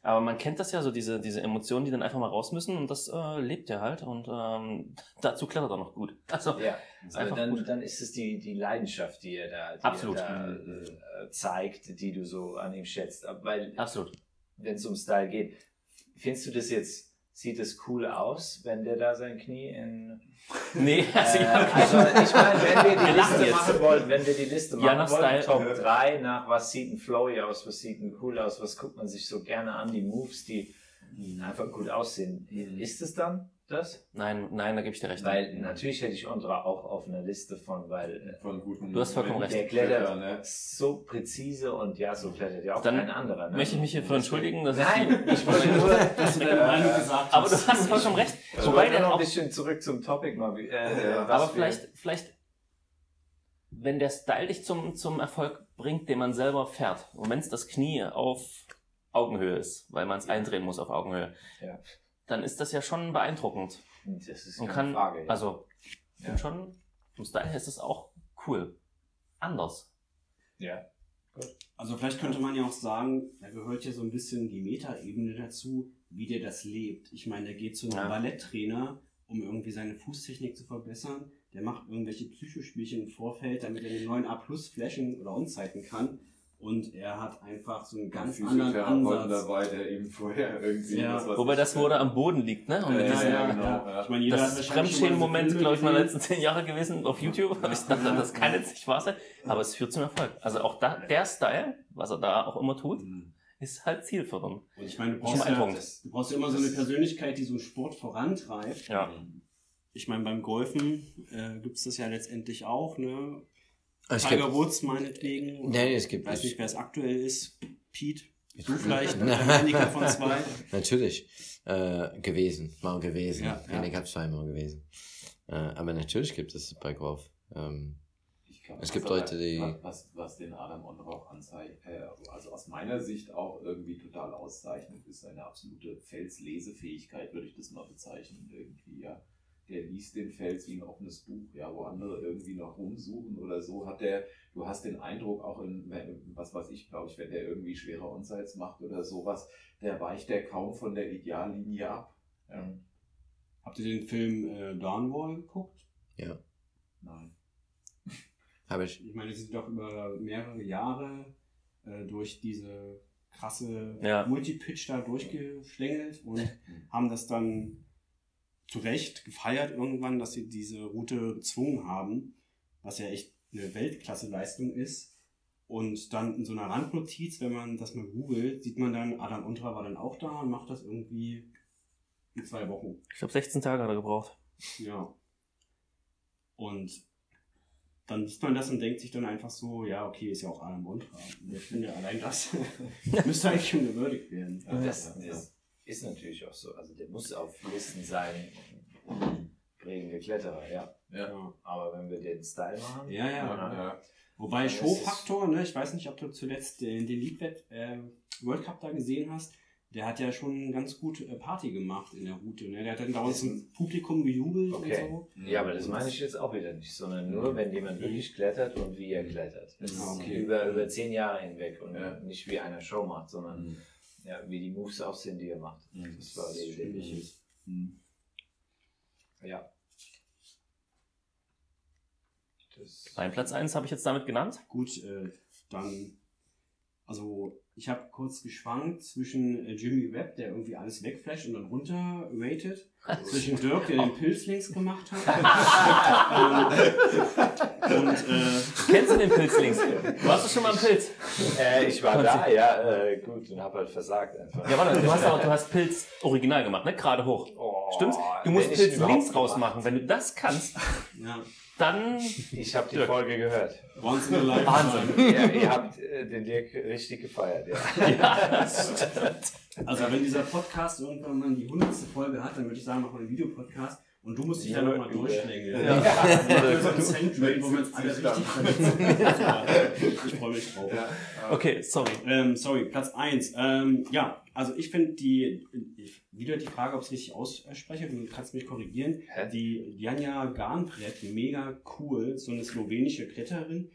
Aber man kennt das ja, so diese, diese Emotionen, die dann einfach mal raus müssen und das äh, lebt er halt und ähm, dazu klettert er noch gut. Also
Ja, also
Einfach
dann,
gut.
dann ist es die, die Leidenschaft, die er da, die
Absolut.
Er da äh, zeigt, die du so an ihm schätzt. Weil,
absolut.
wenn es um Style geht, findest du das jetzt, sieht es cool aus, wenn der da sein Knie in...
Nee,
Äh,
also, ja,
also ich meine, wenn wir die Liste
jetzt.
machen wollen, wenn wir die Liste
Ja,
machen
nach
wollen,
Style.
Top 3, nach was sieht ein flowy aus, was sieht ein cool aus, was guckt man sich so gerne an, die Moves, die einfach gut aussehen. Ist es dann das?
nein, nein, da gebe ich dir recht.
Weil natürlich hätte ich Ondra auch auf einer Liste von, weil äh,
Von guten
Du hast vollkommen recht.
der klettert
ne?
so präzise und ja, so klettert ja auch
Dann
kein anderer. Ne?
Möchte ich mich hierfür entschuldigen, dass
Nein,
ich
ich wollte nur,
Dass du deine Meinung gesagt
Aber du
hast.
hast vollkommen recht.
ich
Wobei
noch ein bisschen zurück zum Topic mal. Äh,
Ja,
was
Aber vielleicht, vielleicht, wenn der Style dich zum, zum Erfolg bringt, den man selber fährt, und wenn es das Knie auf Augenhöhe ist, weil man es eindrehen muss auf Augenhöhe,
Ja.
Dann ist das ja schon beeindruckend.
Das ist
Und
keine
kann,
Frage. ja.
also, ich
Ja.
finde schon, vom Style her ist es auch cool. Anders.
ja.
Also vielleicht könnte man ja auch sagen, da gehört ja so ein bisschen die Metaebene dazu, wie der das lebt. Ich meine, der geht zu einem
Ja.
Balletttrainer, um irgendwie seine Fußtechnik zu verbessern. Der macht irgendwelche Psychospielchen im Vorfeld, damit er den neuen A plus flashen oder onzeiten kann. Und er hat einfach so einen ganz anderen Ansatz.
dabei, der ihm vorher irgendwie
Ja.
was, was
Wobei das, wo er am Boden liegt, ne? Und
Ja,
diesem,
ja, genau. ja.
Ich meine, jeder
das
diese
Fremdschämen-Moment, glaube ich, meiner
gesehen.
letzten zehn Jahre gewesen auf YouTube.
Ja.
Ich dachte, das kann jetzt nicht wahr sein. Aber es führt zum Erfolg. Also auch da, der Style, was er da auch immer tut, ist halt zielführend.
Und ich meine, du brauchst, ja,
beeindruckend.
du brauchst ja immer so eine Persönlichkeit, die so einen Sport vorantreibt.
Ja.
Ich meine, beim Golfen äh, gibt es das ja letztendlich auch, ne?
Es
Tiger
gibt,
Woods meinetwegen.
nee, es gibt
Ich weiß nicht, wer es aktuell ist. Pete, du vielleicht, Handicap von zwei.
Natürlich. Äh, gewesen. Mal gewesen.
Ja, ja.
Handicap zweimal gewesen. Äh, aber natürlich gibt es bei Golf. Ähm,
glaub,
Es gibt
was-
Leute, die-
Was, was, was den Adam Onroch anzeigt, äh, also aus meiner Sicht auch irgendwie total auszeichnet, ist seine absolute Felslesefähigkeit, würde ich das mal bezeichnen. Irgendwie, ja. Der liest den Fels wie ein offenes Buch, ja, wo andere irgendwie noch rumsuchen oder so, hat der, du hast den Eindruck, auch in, wenn- was weiß ich, glaube ich, wenn der irgendwie schwere Onsides macht oder sowas, der weicht der kaum von der Ideallinie ab. Ja.
Habt ihr den Film äh, Dawnwall geguckt?
Nein.
Habe ich.
Ich meine, sie sind doch über mehrere Jahre äh, durch diese krasse
Ja.
Multipitch da durchgeschlängelt und haben das dann zu Recht gefeiert irgendwann, dass sie diese Route bezwungen haben, was ja echt eine Weltklasse-Leistung ist. Und dann in so einer Randnotiz, wenn man das mal googelt, sieht man dann, Adam Untra war dann auch da und macht das irgendwie in zwei Wochen.
Ich glaube, 16 Tage hat er gebraucht.
Ja. Und dann liest man das und denkt sich dann einfach so, ja, okay, ist ja auch Adam Untra. Und ich finde, allein das müsste eigentlich schon gewürdigt werden.
Das, das ist natürlich auch so. Also der muss auf Listen sein, prägende Kletterer, ja.
Ja.
Aber wenn wir den Style machen,
Ja, ja.
Ja.
Wobei
Das
Showfaktor, ne, ich weiß nicht, ob du zuletzt den, den League äh, World Cup da gesehen hast, der hat ja schon ganz gut äh, Party gemacht in der Route. Ne? Der hat dann dauernd zum Publikum gejubelt
Okay.
und so.
Ja, aber das meine ich jetzt auch wieder nicht, sondern nur, wenn jemand wirklich klettert und wie er klettert. Das
Ah,
ist
okay.
über, über zehn Jahre hinweg und
Ja.
nicht wie einer Show macht, sondern
Mhm.
Ja, wie die Moves aussehen, die er macht.
Mhm.
Das war Idee.
ich ist.
Ja. Das,
Mein Platz 1 habe ich jetzt damit genannt.
Gut, äh, dann, also ich habe kurz geschwankt zwischen äh, Jimmy Webb, der irgendwie alles wegflasht und dann runter rated, zwischen Dirk, der den Pilz links gemacht hat. ähm, und äh,
Kennst du den Pilz links? Du hast doch schon mal einen Pilz.
äh, ich war da, ja, äh, gut, und habe halt versagt einfach.
Ja, warte, du hast aber du hast Pilz original gemacht, ne? Gerade hoch.
Oh,
Stimmt's? Du musst Pilz links raus
gemacht.
machen. Wenn du das kannst,
ja,
dann.
Ich habe die
Dirk.
Folge gehört.
once in a lifetime.
Wahnsinn.
ja, ihr habt äh, den Dirk richtig gefeiert, ja.
Ja.
Also wenn dieser Podcast irgendwann mal die hundertste Folge hat, dann würde ich sagen, machen wir einen Videopodcast und du musst dich dann nochmal durchschlängeln.
Ja.
Ja. So ein Century, wo wir uns alle richtig verletzen. Ich freue mich drauf.
Ja.
Okay, sorry.
Ähm, sorry, Platz 1. Ähm, ja, also ich finde die, ich, wieder die Frage, ob ich es richtig ausspreche, du kannst mich korrigieren.
Hä?
Die Janja Garnbrett, mega cool, so eine slowenische Kletterin.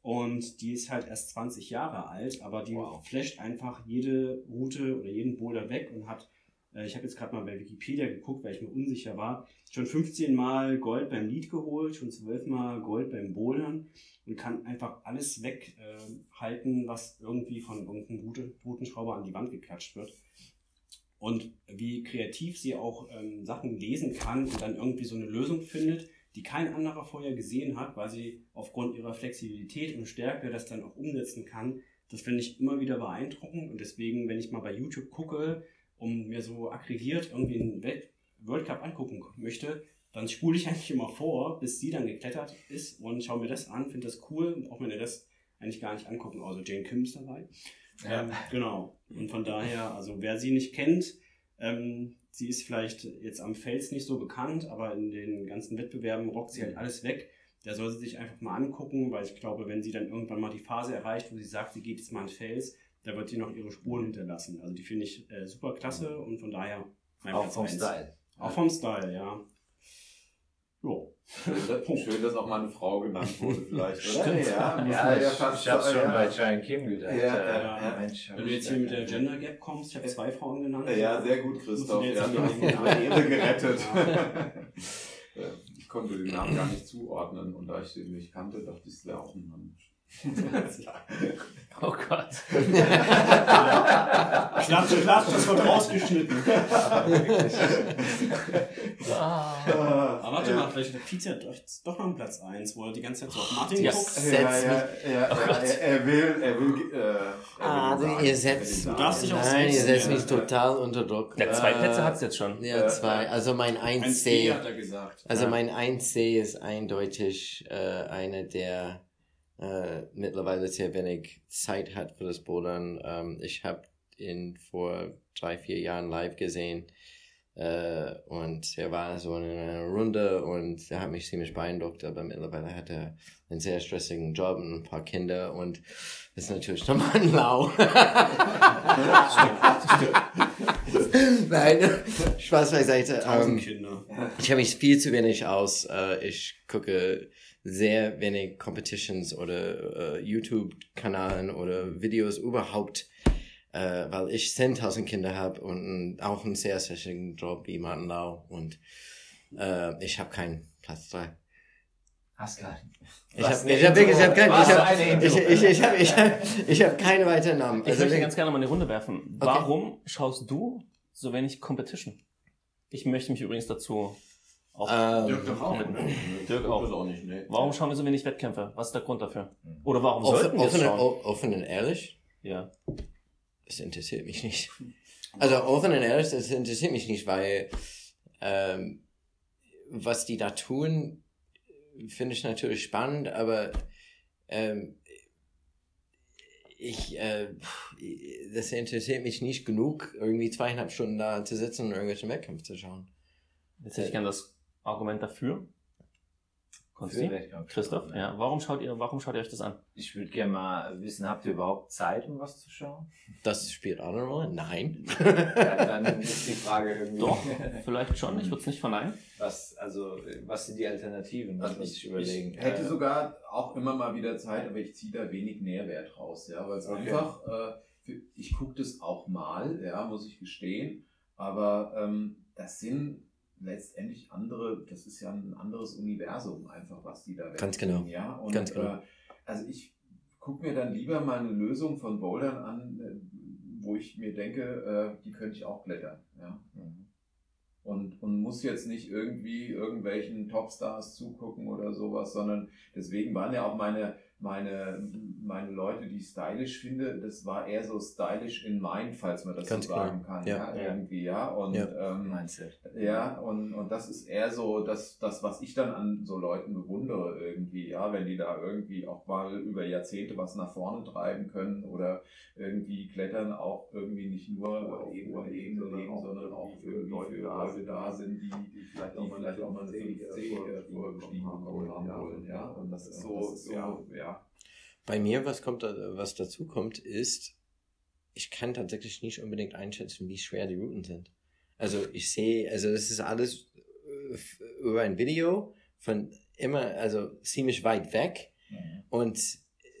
Und die ist halt erst 20 Jahre alt, aber die
Wow.
flasht einfach jede Route oder jeden Boulder weg und hat, äh, ich habe jetzt gerade mal bei Wikipedia geguckt, weil ich mir unsicher war, schon 15 Mal Gold beim Lead geholt, schon 12 Mal Gold beim Bouldern und kann einfach alles weghalten, äh, was irgendwie von irgendeinem Route- Routenschrauber an die Wand geklatscht wird. Und wie kreativ sie auch ähm, Sachen lesen kann und dann irgendwie so eine Lösung findet, die kein anderer vorher gesehen hat, weil sie aufgrund ihrer Flexibilität und Stärke das dann auch umsetzen kann. Das finde ich immer wieder beeindruckend und deswegen, wenn ich mal bei YouTube gucke und mir so aggregiert irgendwie einen Welt World Cup angucken möchte, dann spule ich eigentlich immer vor, bis sie dann geklettert ist und schaue mir das an, finde das cool und brauche mir das eigentlich gar nicht angucken. Also Jane Kim ist dabei. Ähm, genau. Und von daher, also wer sie nicht kennt, ähm, sie ist vielleicht jetzt am Fels nicht so bekannt, aber in den ganzen Wettbewerben rockt sie halt alles weg. Der soll sie sich einfach mal angucken, weil ich glaube, wenn sie dann irgendwann mal die Phase erreicht, wo sie sagt, sie geht jetzt mal an Fels, da wird sie noch ihre Spuren hinterlassen. Also die finde ich äh, super klasse und von daher mein
Auch
Platz
vom
eins.
Style.
Auch vom Style, ja. Jo.
Schön, dass, schön, dass auch mal eine Frau genannt wurde, vielleicht, oder?
Stimmt.
Ja,
Ja, ich,
fast
ich hab's schon
ja.
bei Giant Kim gedacht.
Ja,
äh,
ja,
ja.
Mensch,
Wenn du jetzt hier mit der Gender Gap kommst, ich habe zwei Frauen genannt.
Ja, sehr gut, Christoph. Ja, du hast unsere Ehre gerettet. ich konnte den Namen gar nicht zuordnen und da ich den nicht kannte, dachte ich, es wäre auch ein Mann.
Oh Gott.
Klatsch, klatsch, das wird rausgeschnitten.
Ah.
Aber warte mal, vielleicht hat Pizza doch, doch noch einen Platz 1, wo er die ganze Zeit so auf Martin
Ja.
guckt.
Setz
ja, ja, ja, ja, er, er will, er will, äh, er will
Ah,
sagen,
ihr setzt,
will
Du darfst dich
nein, ihr setzt
ja.
mich total unter Druck.
Ja, zwei
Äh,
Plätze hat es jetzt schon.
Ja, zwei. Also mein
1C
1C.
hat er gesagt.
Also
Ja.
mein 1C ist eindeutig äh, einer, der äh, mittlerweile sehr wenig Zeit hat für das Bouldern. Ähm, ich habe ihn vor drei, vier Jahren live gesehen. Äh, und er war so in einer Runde und er hat mich ziemlich beeindruckt, aber mittlerweile hat er einen sehr stressigen Job und ein paar Kinder und ist natürlich nochmal ein Lau. Nein, Spaß beiseite. Ähm, ich habe mich viel zu wenig aus. Äh, ich gucke sehr wenig Competitions oder äh, YouTube-Kanalen oder Videos überhaupt, äh, weil ich 10.000 Kinder habe und auch einen sehr stressigen Job wie Martin Lau und äh, ich habe keinen Platz 3.
Hast keinen.
Ich habe ich hab wirklich, ich habe keinen, ich habe ich,
Intro?
ich, ich hab, ich hab, ich hab keine weiteren Namen.
Ich
Also
möchte ganz gerne mal eine Runde werfen. Warum schaust du so wenig Competition? Ich möchte mich übrigens dazu auch.
Ähm,
Dirk doch auch.
Dirk
Dirk
auch.
Auch nicht, ne?
warum schauen wir so wenig Wettkämpfe? Was ist der Grund dafür? Oder warum
offen,
sollten wir
offen,
schauen?
offen und ehrlich,
Ja.
das interessiert mich nicht. Also offen und ehrlich, das interessiert mich nicht, weil ähm, was die da tun, finde ich natürlich spannend, aber ähm, ich, äh, das interessiert mich nicht genug, irgendwie zweieinhalb Stunden da zu sitzen und irgendwelche Wettkämpfe zu schauen.
Jetzt hätte ich gerne das Argument dafür. Konsti? Christoph, ja. Warum schaut ihr, warum schaut ihr euch das an?
Ich würde gerne mal wissen, habt ihr überhaupt Zeit, um was zu schauen?
Das spielt auch eine Rolle? Nein.
Ja, dann ist die Frage irgendwie.
Doch, vielleicht schon. Ich würde es nicht verneinen.
Was, also, was sind die Alternativen? Was
Also
muss
ich,
ich überlegen?
ich hätte
Äh,
sogar auch immer mal wieder Zeit, aber ich ziehe da wenig Nährwert raus, ja, weil es
Okay.
einfach, äh, für, ich gucke das auch mal, ja, muss ich gestehen, aber ähm, das sind letztendlich andere, das ist ja ein anderes Universum einfach, was die da
Ganz
wegbringen,
genau.
ja, und
Ganz genau.
äh, also ich gucke mir dann lieber mal eine Lösung von Bouldern an, äh, wo ich mir denke, äh, die könnte ich auch klettern, ja. Und, und muss jetzt nicht irgendwie irgendwelchen Topstars zugucken oder sowas, sondern deswegen waren ja auch meine, meine, meine Leute, die ich stylisch finde, das war eher so stylish in mind, falls man das
Ganz
so sagen kann.
Ja.
Ja, irgendwie, ja. Und
Ja.
ähm,
Mindset.
ja, und, und das ist eher so das, das, was ich dann an so Leuten bewundere irgendwie, ja, wenn die da irgendwie auch mal über Jahrzehnte was nach vorne treiben können oder irgendwie klettern auch irgendwie nicht nur auf hoher Ebene leben, sondern auch irgendwie für Leute da sind, die, die vielleicht auch mal, vielleicht auch mal einen 50 vorgestiegen bekommen haben wollen, ja, und das ist so, so, ja.
Bei mir, was kommt, was dazu kommt, ist, ich kann tatsächlich nicht unbedingt einschätzen, wie schwer die Routen sind. Also ich sehe, also das ist alles äh, über ein Video von immer, also ziemlich weit weg und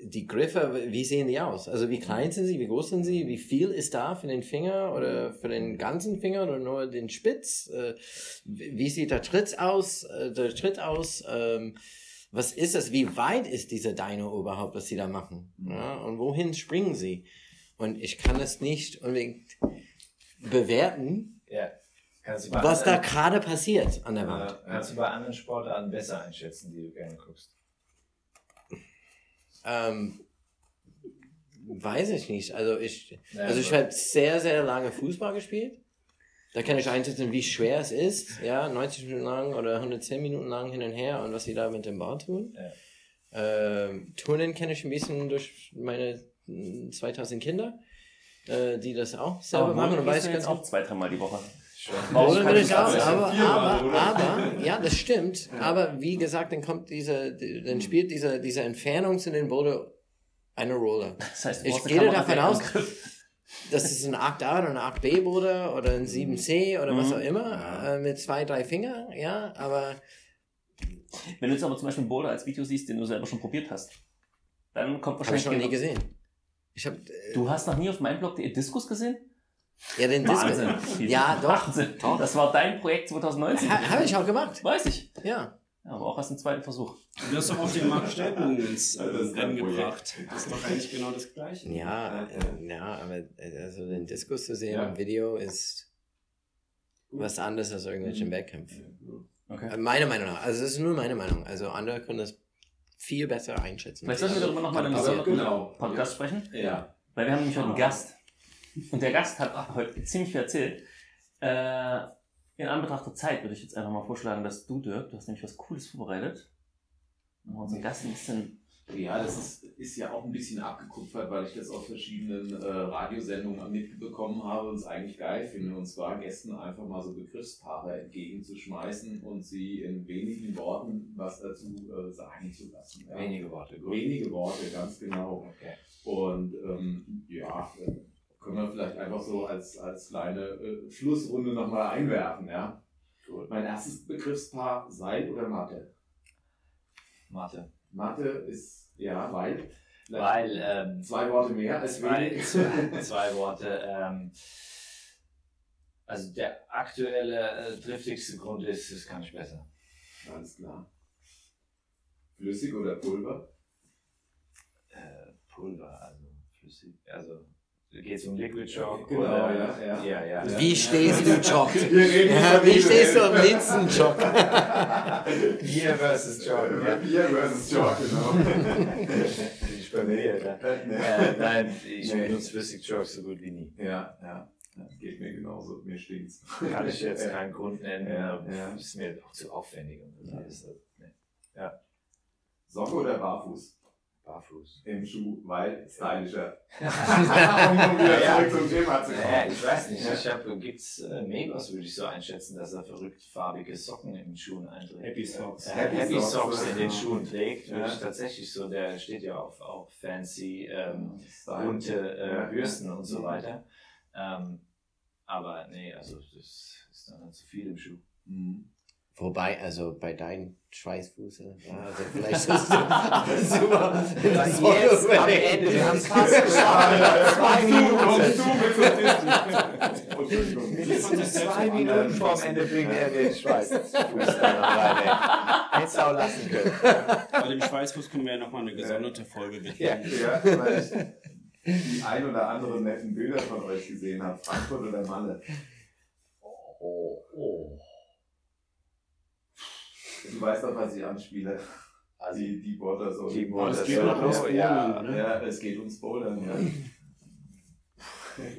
die Griffe, wie sehen die aus? Also wie klein sind sie, wie groß sind sie, wie viel ist da für den Finger oder für den ganzen Finger oder nur den Spitz? Äh, Wie sieht der Tritt aus? äh, Der Tritt aus? Ähm, was ist das? Wie weit ist dieser Dino überhaupt, was sie da machen? Ja, und wohin springen sie? Und ich kann es nicht unbedingt bewerten,
Ja.
Was da gerade passiert an der Wand.
kannst du bei anderen Sportarten besser einschätzen, die du gerne guckst?
Ähm, weiß ich nicht. Also ich, also ich habe sehr, sehr lange Fußball gespielt. Da kann ich einschätzen, wie schwer es ist. Ja, 90 Minuten lang oder 110 Minuten lang hin und her und was sie da mit dem Ball tun. Ähm, Turnen kenne ich ein bisschen durch meine mm, 2000 Kinder, äh, die das auch selber machen und weiß
jetzt
ganz
auch zwei, dreimal die Woche.
Oder will ich auch,
das
aber, aber, aber, ja, das stimmt. Aber wie gesagt, dann kommt diese, die- dann spielt diese, diese Entfernung zu den Boulder eine Rolle.
Das heißt,
Ich gehe davon aus. Das ist ein 8a oder ein 8b Boulder oder ein 7c oder was
Mhm.
auch immer, äh, mit zwei, drei Fingern, ja, aber
Wenn du jetzt aber zum Beispiel einen Boulder als Video siehst, den du selber schon probiert hast, dann kommt
habe ich
wahrscheinlich.
noch nie
genau-
gesehen. Ich habe
Du hast noch nie auf meinem Blog den Diskus gesehen?
ja den. Disco. Ja, doch.
Wahnsinn. Das war dein Projekt 2019.
Ha, habe ich auch gemacht.
Weiß ich.
Ja.
Ja, aber auch erst im zweiten Versuch.
Du hast doch auch den Marc Stelbogen ins äh, Rennen gebracht. Das ist doch eigentlich genau das Gleiche.
Ja, äh, ja, aber äh, also den Diskus zu sehen
Ja.
im Video ist was anderes als irgendwelchen Wettkämpfen.
Okay.
Äh, Meiner Meinung nach. Also das ist nur meine Meinung. Also andere können das viel besser einschätzen.
Vielleicht sollten wir darüber nochmal in einem
genau.
Podcast sprechen.
Ja.
Weil wir haben nämlich heute einen Gast. Und der Gast hat heute ziemlich viel erzählt. Äh, in Anbetracht der Zeit würde ich jetzt einfach mal vorschlagen, dass du, Dirk, du hast nämlich was Cooles vorbereitet. Und unseren Gast ein bisschen
Ja, das ist, ist ja auch ein bisschen abgekupfert, weil ich das aus verschiedenen äh, Radiosendungen mitbekommen habe und es eigentlich geil finde. Und zwar Gästen einfach mal so Begriffspaare entgegenzuschmeißen und sie in wenigen Worten was dazu äh, sagen zu lassen. Ja.
Wenige Worte, gut.
Wenige Worte, ganz genau.
Okay.
Und ähm, ja, äh, können wir vielleicht einfach so als, als kleine äh, Schlussrunde nochmal einwerfen. Ja?
Gut.
Mein erstes Begriffspaar, Seil oder Mathe?
Mathe.
Mathe ist, ja, weil.
Weil, ähm,
Zwei Worte mehr als
Zwei, zwei, zwei Worte. Ähm, also der aktuelle, äh, driftigste Grund ist, das kann ich besser.
Alles klar. Flüssig oder Pulver?
Äh, Pulver, also flüssig. Also geht es um Liquid Chalk?
Genau,
oder?
ja, ja.
ja, ja.
Wie stehst du, Jock? Ja, wie stehst du am Linsen, Jock?
Bier versus Chalk. Ja.
Bier versus Chalk, genau.
Ich bin mir, ne? äh, nein, ich
Nee.
benutze flüssig Chalk so gut wie nie.
Ja, ja. Das geht mir genauso. Mir stinkt's.
Kann ich jetzt keinen Grund nennen.
Ja,
äh,
ja.
Ist mir auch zu aufwendig. Und das alles. Nee.
Socke oder Barfuß?
Barfuß.
Im Schuh, weil stylischer. um wieder
Ja.
zurück zum Thema zu kommen.
Naja, ich weiß nicht. Ich habe, gibt's äh, Megos, würde ich so einschätzen, dass er verrückt farbige Socken in den Schuhen einträgt.
Happy Socks.
Äh,
Happy
Happy,
Socks.
Socks, in den Schuhen trägt, würde
Ja.
ich tatsächlich so, der steht ja auf auch fancy ähm, bunte äh,
Ja.
Bürsten und so
Mhm.
weiter. Ähm, aber nee, also das ist dann halt zu viel im Schuh.
Mhm.
Wobei, also bei deinem Schweißfuß, ja, also vielleicht mal in das
Jetzt,
Wort
am. Ende, wir haben es fast geschafft. Zwei Minuten.
Entschuldigung.
Zwei Minuten vorm Ende bringt er den Schweißfuß rein. Hättest du auch lassen können.
Bei dem Schweißfuß können wir ja nochmal eine gesonderte Folge widmen.
Ja.
Ja, weil ich die ein oder anderen netten Bilder von euch gesehen habe. Frankfurt oder Malle.
Oh, oh.
Du weißt doch, was ich anspiele.
Also,
Die, die Border so.
die
Aber es
Border
geht doch ums
so,
Bowlen,
ja.
ne?
Ja, es geht ums Bouldern. Ja.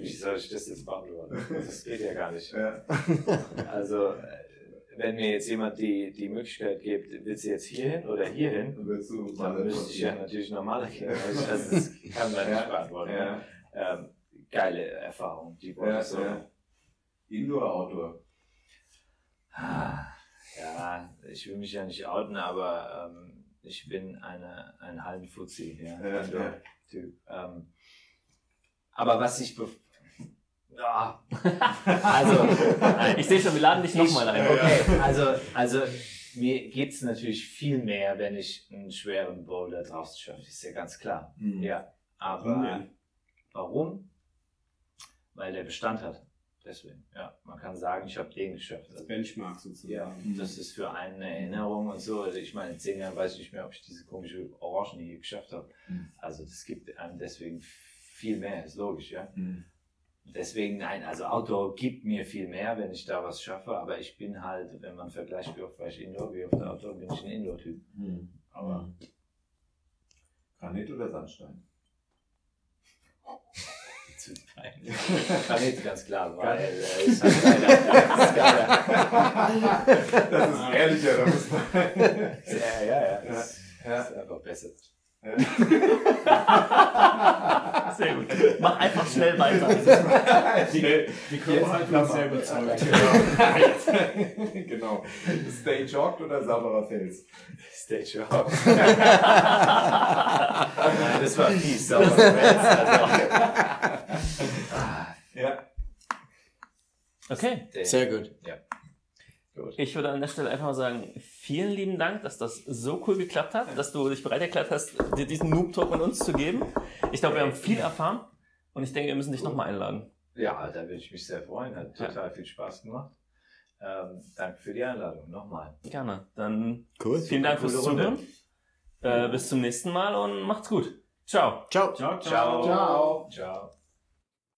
Wie soll ich das jetzt beantworten? Das geht ja gar nicht.
Ja.
Also, wenn mir jetzt jemand die, die Möglichkeit gibt, willst du jetzt hierhin oder hierhin,
du
dann müsste ich ja natürlich normaler gehen. Also, das kann man nicht
Ja.
beantworten.
Ja.
Ähm, geile Erfahrung, die Border
Ja,
so.
ja. Indoor, Outdoor.
Ah, Ja, ich will mich ja nicht outen, aber ähm, ich bin eine, ein Hallenfuzzi, ja,
Ja,
Indoor
ja.
Typ. Ähm, aber was ich bef ja. also,
Ich sehe schon, wir laden dich nochmal ein.
Okay, also, also mir geht es natürlich viel mehr, wenn ich einen schweren Boulder draußen schaffe, ist ja ganz klar.
Mhm.
Ja,
Warum
aber
denn?
warum? Weil der Bestand hat. Deswegen, ja, man kann sagen, ich habe den geschafft. Also,
Benchmark sozusagen.
ja, das ist für einen eine Erinnerung und so. Also ich meine, in zehn Jahren weiß ich nicht mehr, ob ich diese komische Orangen hier geschafft habe.
Mhm.
Also das gibt einem deswegen viel mehr, ist logisch, ja.
Mhm.
Deswegen, nein, also Outdoor gibt mir viel mehr, wenn ich da was schaffe, aber ich bin halt, wenn man vergleicht, wie oft war ich Indoor, wie oft Outdoor, bin ich ein Indoor-Typ.
Mhm.
Aber
Granit oder Sandstein?
zu peinlich. Granit, ganz klar, weil äh, ist halt leider, ist geiler.
Das ist ehrlicher, da muss man.
Ja, ja, ja, das
Ja.
ist einfach besser.
Sehr gut. Mach einfach schnell weiter.
Die, die Körperhaltung ist sehr überzeugt.
Genau. genau. Stay jogged oder sauberer Fels?
Stage. Nein, das war fies, sauber. Also,
Ja.
Okay.
Sehr gut.
Gut.
Ich würde an der Stelle einfach mal sagen, vielen lieben Dank, dass das so cool geklappt hat, dass du dich bereit erklärt hast, dir diesen Noob-Talk mit uns zu geben. Ich glaube, wir haben viel erfahren und ich denke, wir müssen dich nochmal einladen.
Ja, da würde ich mich sehr freuen. Hat total viel Spaß gemacht. Ähm, danke für die Einladung. Nochmal.
Gerne. Dann
Cool.
vielen Dank fürs. Zuhören. Äh, bis zum nächsten Mal und macht's gut. Ciao.
Ciao.
Ciao,
Ciao.
Ciao.
Ciao.